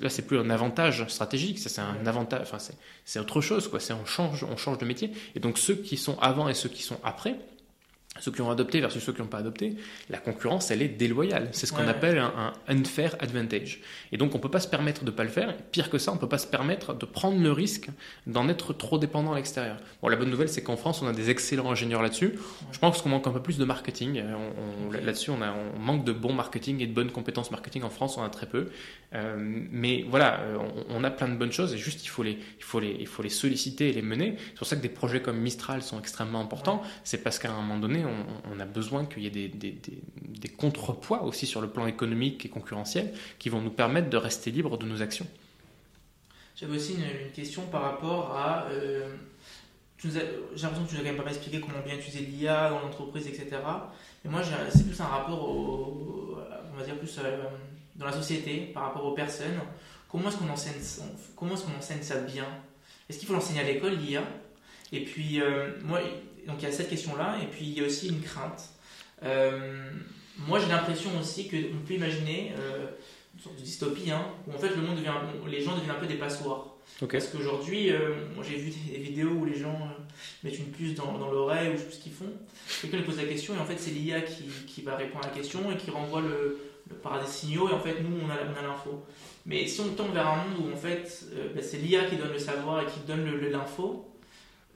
là, c'est plus un avantage stratégique, ça c'est un avantage. Enfin, c'est autre chose, quoi. C'est on change, on change de métier. Et donc ceux qui sont avant et ceux qui sont après ceux qui ont adopté versus ceux qui n'ont pas adopté, la concurrence, elle est déloyale. C'est ce qu'on appelle un, unfair advantage. Et donc, on ne peut pas se permettre de ne pas le faire. Pire que ça, on ne peut pas se permettre de prendre le risque d'en être trop dépendant à l'extérieur. Bon, la bonne nouvelle, c'est qu'en France, on a des excellents ingénieurs là-dessus. Je pense qu'on manque un peu plus de marketing. Là-dessus, on, on, manque de bon marketing et de bonnes compétences marketing. En France, on a très peu. Euh, mais voilà, euh, on, a plein de bonnes choses et juste, il faut les, il faut les, il faut les solliciter et les mener. C'est pour ça que des projets comme Mistral sont extrêmement importants. C'est parce qu'à un moment donné, on, a besoin qu'il y ait des, contrepoids aussi sur le plan économique et concurrentiel qui vont nous permettre de rester libres de nos actions.
J'avais aussi une, question par rapport à. Euh, j'ai l'impression que tu nous as quand même pas expliqué comment bien utiliser l'IA dans l'entreprise, etc. Et moi, c'est plus un rapport au. On va dire plus. Euh, dans la société, par rapport aux personnes. Comment est-ce qu'on enseigne, est-ce enseigne ça bien? Est-ce qu'il faut l'enseigner à l'école, l'IA Et puis, euh, moi, donc il y a cette question-là, et puis il y a aussi une crainte. Euh, moi, j'ai l'impression aussi qu'on peut imaginer euh, une sorte de dystopie, hein, où en fait le monde devient, les gens deviennent un peu des passoires. Parce qu'aujourd'hui, euh, moi j'ai vu des vidéos où les gens mettent une puce dans, dans l'oreille ou je sais ce qu'ils font. Quelqu'un lui pose la question et en fait c'est l'IA qui, qui, va répondre à la question et qui renvoie le, par des signaux et en fait nous on a, on a l'info. Mais si on tombe vers un monde où en fait ben, c'est l'IA qui donne le savoir et qui donne l'info,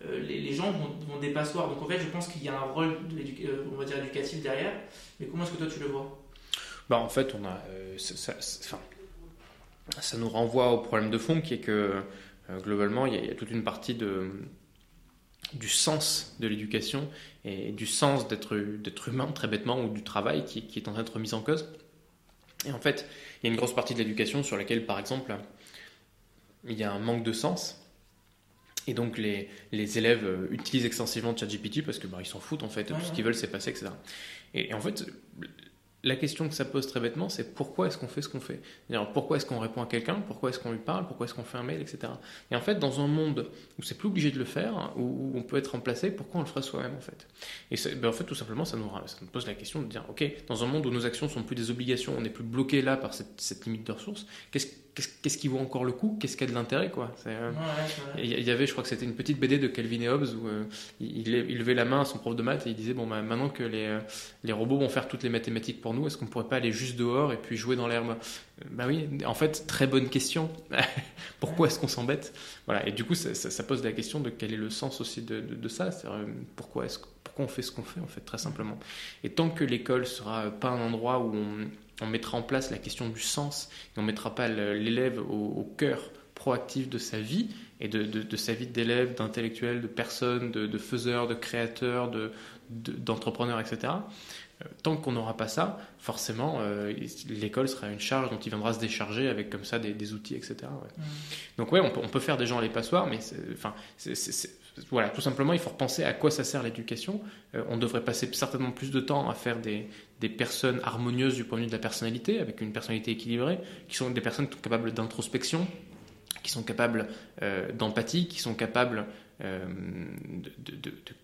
euh, les, gens vont, vont. Donc en fait, je pense qu'il y a un rôle, euh, on va dire, éducatif derrière. Mais comment est-ce que toi tu le vois?
Bah, En fait, on a, euh, ça, nous renvoie au problème de fond qui est que globalement, il y, a, toute une partie de, du sens de l'éducation et du sens d'être humain, très bêtement, ou du travail qui, qui, est en train d'être mis en cause. Et en fait, il y a une grosse partie de l'éducation sur laquelle, par exemple, il y a un manque de sens et donc les, les, élèves euh, utilisent extensivement ChatGPT parce que bah, ils s'en foutent en fait, tout ce qu'ils veulent c'est passer, etc. et, en fait, la question que ça pose très bêtement, c'est pourquoi est-ce qu'on fait ce qu'on fait? Pourquoi est-ce qu'on répond à quelqu'un? Pourquoi est-ce qu'on lui parle? Pourquoi est-ce qu'on fait un mail, etc. Et en fait, dans un monde où c'est plus obligé de le faire, où, on peut être remplacé, pourquoi on le ferait soi-même en fait? Et ben en fait, tout simplement, ça nous, ça nous, pose la question de dire, ok, dans un monde où nos actions sont plus des obligations, on n'est plus bloqué là par cette, cette limite de ressources, qu'est-ce qu'est-ce qui vaut encore le coup? Qu'est-ce qui a de l'intérêt quoi? Euh, Il y avait, je crois que c'était une petite BD de Calvin et Hobbes où euh, il, il, levait la main à son prof de maths et il disait bon bah, maintenant que les, euh, les robots vont faire toutes les mathématiques pour nous, est-ce qu'on pourrait pas aller juste dehors et puis jouer dans l'herbe? Bah oui, en fait très bonne question. *laughs* pourquoi est-ce qu'on s'embête? Voilà et du coup ça, ça, pose la question de quel est le sens aussi de, de, ça. pourquoi est-ce pourquoi on fait ce qu'on fait en fait très simplement. Et tant que l'école sera pas un endroit où on on mettra en place la question du sens et on ne mettra pas l'élève au, cœur proactif de sa vie et de, sa vie d'élève, d'intellectuel, de personne, de, faiseur, de créateur, d'entrepreneur, etc. Euh, tant qu'on n'aura pas ça, forcément, euh, l'école sera une charge dont il viendra se décharger avec comme ça des, outils, etc. Mmh. Donc ouais, on peut, faire des gens les passoires, mais enfin, c'est voilà, tout simplement, il faut repenser à quoi ça sert l'éducation. Euh, on devrait passer certainement plus de temps à faire des, personnes harmonieuses du point de vue de la personnalité, avec une personnalité équilibrée, qui sont des personnes capables d'introspection, qui sont capables euh, d'empathie, qui sont capables euh,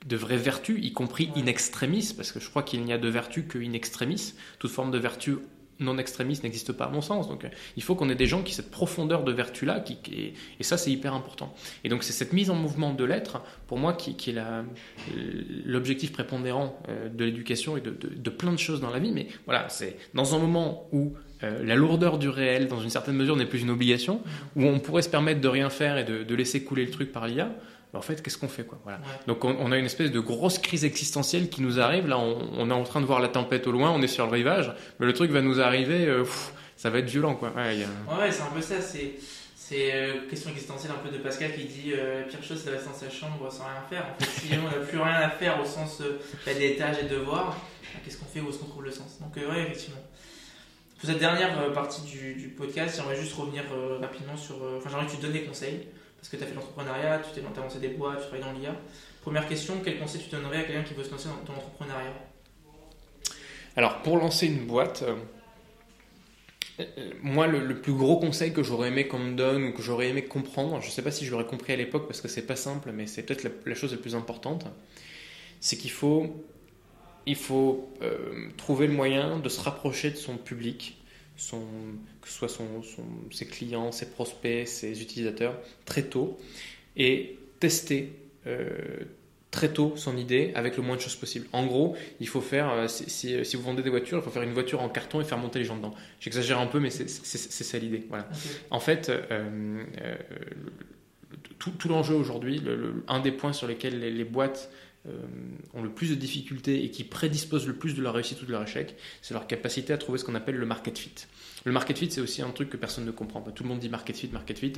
de, vraies vertus, y compris in extremis, parce que je crois qu'il n'y a de vertu que in extremis. Toute forme de vertu non extrémiste n'existe pas à mon sens. Donc il faut qu'on ait des gens qui cette profondeur de vertu-là, qui, et, ça c'est hyper important. Et donc c'est cette mise en mouvement de l'être, pour moi, qui, est l'objectif prépondérant de l'éducation et de, de, de, plein de choses dans la vie. Mais voilà, c'est dans un moment où euh, la lourdeur du réel, dans une certaine mesure, n'est plus une obligation, où on pourrait se permettre de rien faire et de, laisser couler le truc par l'IA. En fait, qu'est-ce qu'on fait quoi voilà. Donc on, a une espèce de grosse crise existentielle qui nous arrive. Là, on, est en train de voir la tempête au loin, on est sur le rivage, mais le truc va nous arriver, euh, ça va être violent. Quoi.
Ouais, ouais c'est un peu ça. C'est c'est euh, question existentielle un peu de Pascal qui dit la pire chose c'est de rester dans sa chambre sans rien faire. En fait, si on n'a plus rien à faire au sens euh, des tâches et devoirs, qu'est-ce qu'on fait Où est-ce qu'on trouve le sens? Donc, ouais, effectivement. Pour cette dernière euh, partie du, podcast, j'aimerais juste revenir euh, rapidement sur. Euh, enfin, j'aimerais que tu donnes des conseils, parce que tu as fait l'entrepreneuriat, tu t'es lancé des boîtes, tu travailles dans l'IA. Première question, quel conseil tu donnerais à quelqu'un qui veut se lancer dans ton entrepreneuriat?
Alors, pour lancer une boîte, moi, le, plus gros conseil que j'aurais aimé qu'on me donne ou que j'aurais aimé comprendre, je ne sais pas si je l'aurais compris à l'époque parce que c'est pas simple, mais c'est peut-être la, chose la plus importante, c'est qu'il faut il faut euh, trouver le moyen de se rapprocher de son public, son, que ce soit son, ses clients, ses prospects, ses utilisateurs, très tôt, et tester euh, très tôt son idée avec le moins de choses possible. En gros, il faut faire, euh, si, si, vous vendez des voitures, il faut faire une voiture en carton et faire monter les gens dedans. J'exagère un peu, mais c'est ça l'idée. Voilà. En fait, tout, tout l'enjeu aujourd'hui, un des points sur lesquels les boîtes euh, ont le plus de difficultés et qui prédisposent le plus de leur réussite ou de leur échec, c'est leur capacité à trouver ce qu'on appelle le market fit. Le market fit, c'est aussi un truc que personne ne comprend. Tout le monde dit market fit, market fit.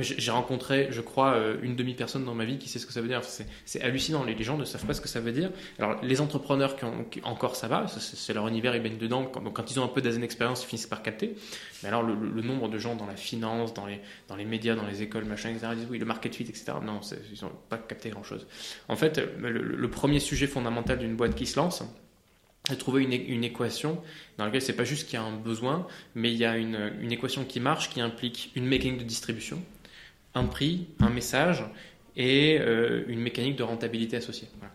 J'ai rencontré, je crois, euh, une demi-personne dans ma vie qui sait ce que ça veut dire. C'est hallucinant. Les gens ne savent pas ce que ça veut dire. Alors, les entrepreneurs qui ont encore ça va, c'est leur univers, ils baignent dedans. Quand, donc, quand ils ont un peu d'expérience, ils finissent par capter. Mais alors, le, nombre de gens dans la finance, dans les, dans les médias, dans les écoles, machin, etc., ils disent oui, le market fit, etc. Non, ils n'ont pas capté grand-chose. En fait, le, le premier sujet fondamental d'une boîte qui se lance, de trouver une, une, équation dans laquelle c'est pas juste qu'il y a un besoin, mais il y a une, une, équation qui marche qui implique une mécanique de distribution, un prix, un message et euh, une mécanique de rentabilité associée. Voilà.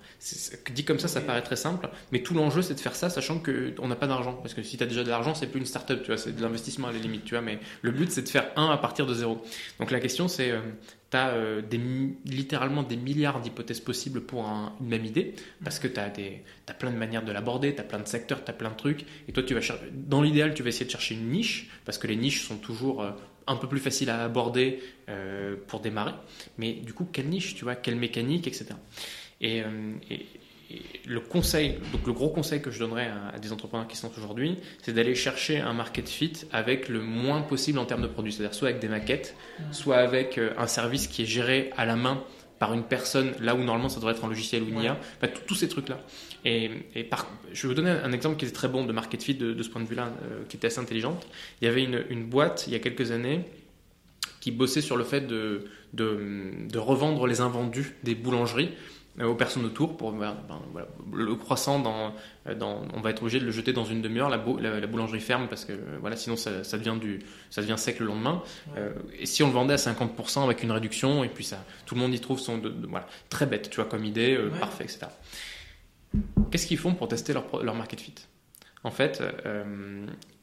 dit comme ça, ça paraît très simple, mais tout l'enjeu c'est de faire ça sachant qu'on n'a pas d'argent. Parce que si tu as déjà de l'argent, c'est plus une start-up, tu vois, c'est de l'investissement à la limite, tu vois, mais le but c'est de faire un à partir de zéro. Donc la question c'est, euh, euh, des, littéralement des milliards d'hypothèses possibles pour une même idée, parce que tu as, as, plein de manières de l'aborder, tu as plein de secteurs, tu as plein de trucs, et toi tu vas dans l'idéal tu vas essayer de chercher une niche, parce que les niches sont toujours un peu plus faciles à aborder euh, pour démarrer. Mais du coup, quelle niche, tu vois, quelle mécanique, etc. Et, euh, et, le conseil, donc le gros conseil que je donnerais à, des entrepreneurs qui sont aujourd'hui, c'est d'aller chercher un market fit avec le moins possible en termes de produits. C'est-à-dire soit avec des maquettes, soit avec euh, un service qui est géré à la main par une personne, là où normalement ça devrait être un logiciel ou une IA, enfin, tous ces trucs-là. Et, et par, je vais vous donner un exemple qui est très bon de market fit de, ce point de vue-là, qui était assez intelligente. Il y avait une, une, boîte il y a quelques années qui bossait sur le fait de, de, revendre les invendus des boulangeries euh, aux personnes autour pour ben, voilà, le croissant dans, dans, on va être obligé de le jeter dans une demi-heure la, la, boulangerie ferme parce que voilà sinon ça, ça, devient du ça devient sec le lendemain. Euh, et si on le vendait à 50% avec une réduction et puis ça tout le monde y trouve son voilà très bête tu vois comme idée euh, parfait etc qu'est-ce qu'ils font pour tester leur, leur market fit? En fait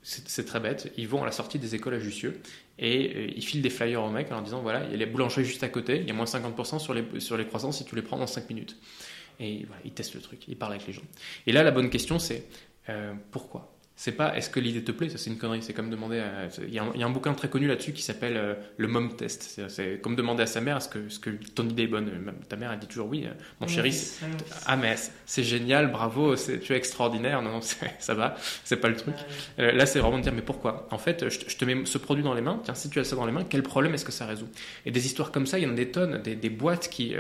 c'est très bête. Ils vont à la sortie des écoles à Jussieu et euh, ils filent des flyers aux mecs en leur disant voilà, il y a les boulangeries juste à côté, il y a moins 50% sur les, sur les croissants si tu les prends dans 5 minutes. Et voilà, ils testent le truc, ils parlent avec les gens. Et là, la bonne question, c'est euh, pourquoi? C'est pas est-ce que l'idée te plaît, ça c'est une connerie. C'est comme demander. Il y, a un bouquin très connu là-dessus qui s'appelle euh, Le Mom Test. C'est comme demander à sa mère est-ce que, -ce que ton idée est bonne? Ta mère elle dit toujours oui, euh, mon chéri. Ah, mais c'est génial, bravo, tu es extraordinaire. Non, non, *laughs* ça va, c'est pas le truc. Euh, là, c'est vraiment de dire mais pourquoi? En fait, je, te mets ce produit dans les mains. Tiens, si tu as ça dans les mains, quel problème est-ce que ça résout? Et des histoires comme ça, il y en a des tonnes, des, boîtes qui.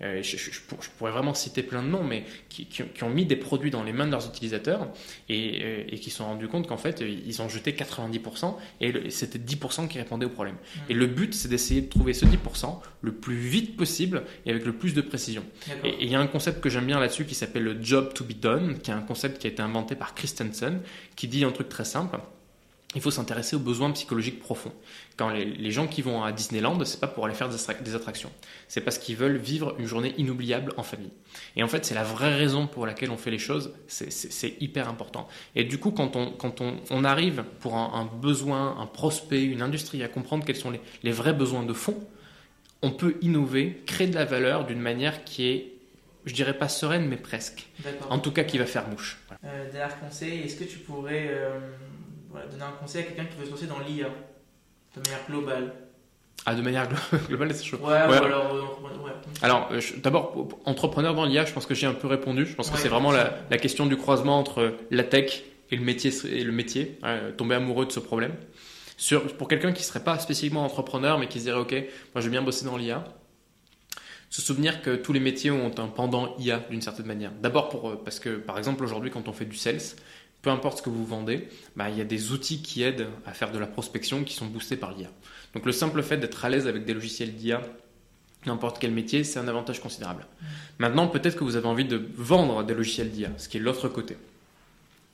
Je, pourrais vraiment citer plein de noms, mais qui, ont mis des produits dans les mains de leurs utilisateurs et, et qui se sont rendus compte qu'en fait, ils ont jeté 90% et c'était 10% qui répondaient au problème. Et le but, c'est d'essayer de trouver ce 10% le plus vite possible et avec le plus de précision. Et il y a un concept que j'aime bien là-dessus qui s'appelle le job to be done, qui est un concept qui a été inventé par Christensen, qui dit un truc très simple. Il faut s'intéresser aux besoins psychologiques profonds. Quand les, gens qui vont à Disneyland, c'est pas pour aller faire des attractions, c'est parce qu'ils veulent vivre une journée inoubliable en famille. Et en fait, c'est la vraie raison pour laquelle on fait les choses, c'est hyper important. Et du coup, quand on, quand on, arrive pour un, besoin, un prospect, une industrie à comprendre quels sont les, les vrais besoins de fond, on peut innover, créer de la valeur d'une manière qui est je dirais pas sereine, mais presque. En tout cas, qui va faire mouche.
Euh, dernier conseil, est-ce que tu pourrais euh, donner un conseil à quelqu'un qui veut se lancer dans l'IA de manière globale
ah, de manière *laughs* globale, c'est chaud.
Ouais, alors. Euh,
alors, euh, d'abord, entrepreneur dans l'IA, je pense que j'ai un peu répondu. Je pense que c'est vraiment la, question du croisement entre la tech et le métier, et le métier tomber amoureux de ce problème. Sur, pour quelqu'un qui ne serait pas spécifiquement entrepreneur, mais qui se dirait, OK, moi je vais bien bosser dans l'IA, se souvenir que tous les métiers ont un pendant IA d'une certaine manière. D'abord pour, euh, parce que, par exemple, aujourd'hui, quand on fait du sales, peu importe ce que vous vendez, bah, il y a des outils qui aident à faire de la prospection qui sont boostés par l'IA. Donc le simple fait d'être à l'aise avec des logiciels d'IA, n'importe quel métier, c'est un avantage considérable. Mmh. Maintenant, peut-être que vous avez envie de vendre des logiciels d'IA, ce qui est l'autre côté.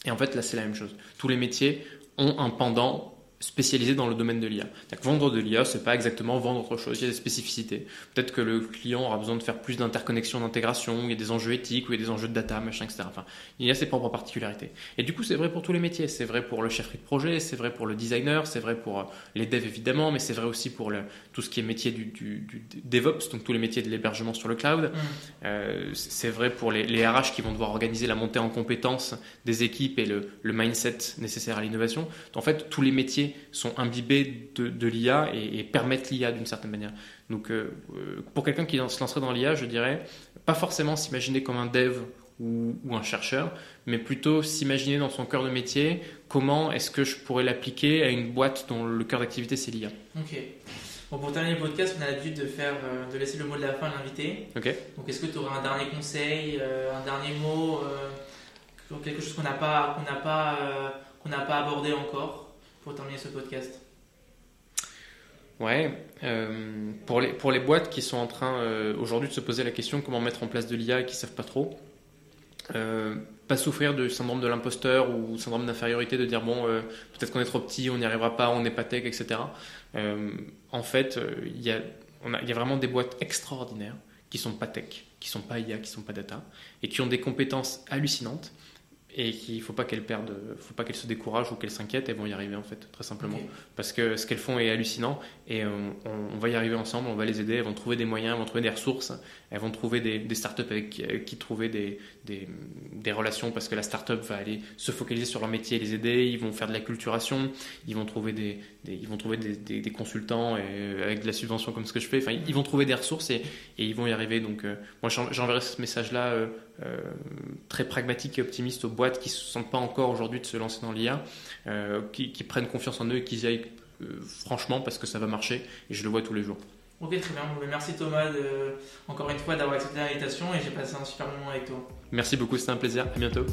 Et en fait, là, c'est la même chose. Tous les métiers ont un pendant spécialisé dans le domaine de l'IA. Vendre de l'IA, c'est pas exactement vendre autre chose. Il y a des spécificités. Peut-être que le client aura besoin de faire plus d'interconnexion, d'intégration. Il y a des enjeux éthiques ou il y a des enjeux de data, machin, etc. Enfin, il y a ses propres particularités. Et du coup, c'est vrai pour tous les métiers. C'est vrai pour le chef de projet, c'est vrai pour le designer, c'est vrai pour euh, les devs évidemment, mais c'est vrai aussi pour le, tout ce qui est métier du, du, DevOps, donc tous les métiers de l'hébergement sur le cloud. Mm. Euh, c'est vrai pour les, les, RH qui vont devoir organiser la montée en compétences des équipes et le, le mindset nécessaire à l'innovation. En fait, tous les métiers sont imbibés de, l'IA et, permettent l'IA d'une certaine manière. Donc, euh, euh, pour quelqu'un qui se lancerait dans l'IA, je dirais, pas forcément s'imaginer comme un dev ou, un chercheur, mais plutôt s'imaginer dans son cœur de métier comment est-ce que je pourrais l'appliquer à une boîte dont le cœur d'activité c'est l'IA.
Ok. Bon, pour terminer le podcast, on a l'habitude de faire, euh, de laisser le mot de la fin à l'invité.
Ok.
Donc, est-ce que tu aurais un dernier conseil, un dernier mot, quelque chose qu'on n'a pas, qu'on n'a pas, qu'on n'a pas abordé encore? Pour terminer ce podcast
Ouais, euh, pour, les, pour les boîtes qui sont en train euh, aujourd'hui de se poser la question comment mettre en place de l'IA et qui ne savent pas trop, euh, pas souffrir du syndrome de l'imposteur ou syndrome d'infériorité de dire bon, peut-être qu'on est trop petit, on n'y arrivera pas, on n'est pas tech, etc. en fait, il y, a, y a vraiment des boîtes extraordinaires qui sont pas tech, qui sont pas IA, qui sont pas data et qui ont des compétences hallucinantes et qu'il ne faut pas qu'elles perdent, faut pas qu'elles se découragent ou qu'elles s'inquiètent, elles vont y arriver en fait, très simplement. Parce que ce qu'elles font est hallucinant et on, va y arriver ensemble, on va les aider, elles vont trouver des moyens, elles vont trouver des ressources, elles vont trouver des, des startups avec qui, trouver des, des, des, relations parce que la startup va aller se focaliser sur leur métier et les aider, ils vont faire de la culturation, ils vont trouver des, ils vont trouver des, des, consultants et, avec de la subvention comme ce que je fais, enfin ils vont trouver des ressources et, et ils vont y arriver. Donc euh, moi j'enverrai ce message-là euh, euh, très pragmatique et optimiste aux boîtes qui ne se sentent pas encore aujourd'hui de se lancer dans l'IA, qui, qui, prennent confiance en eux et qui y aillent franchement parce que ça va marcher et je le vois tous les jours.
Ok, très bien. Merci Thomas de, encore une fois d'avoir accepté l'invitation et j'ai passé un super moment avec toi.
Merci beaucoup, c'était un plaisir. À bientôt.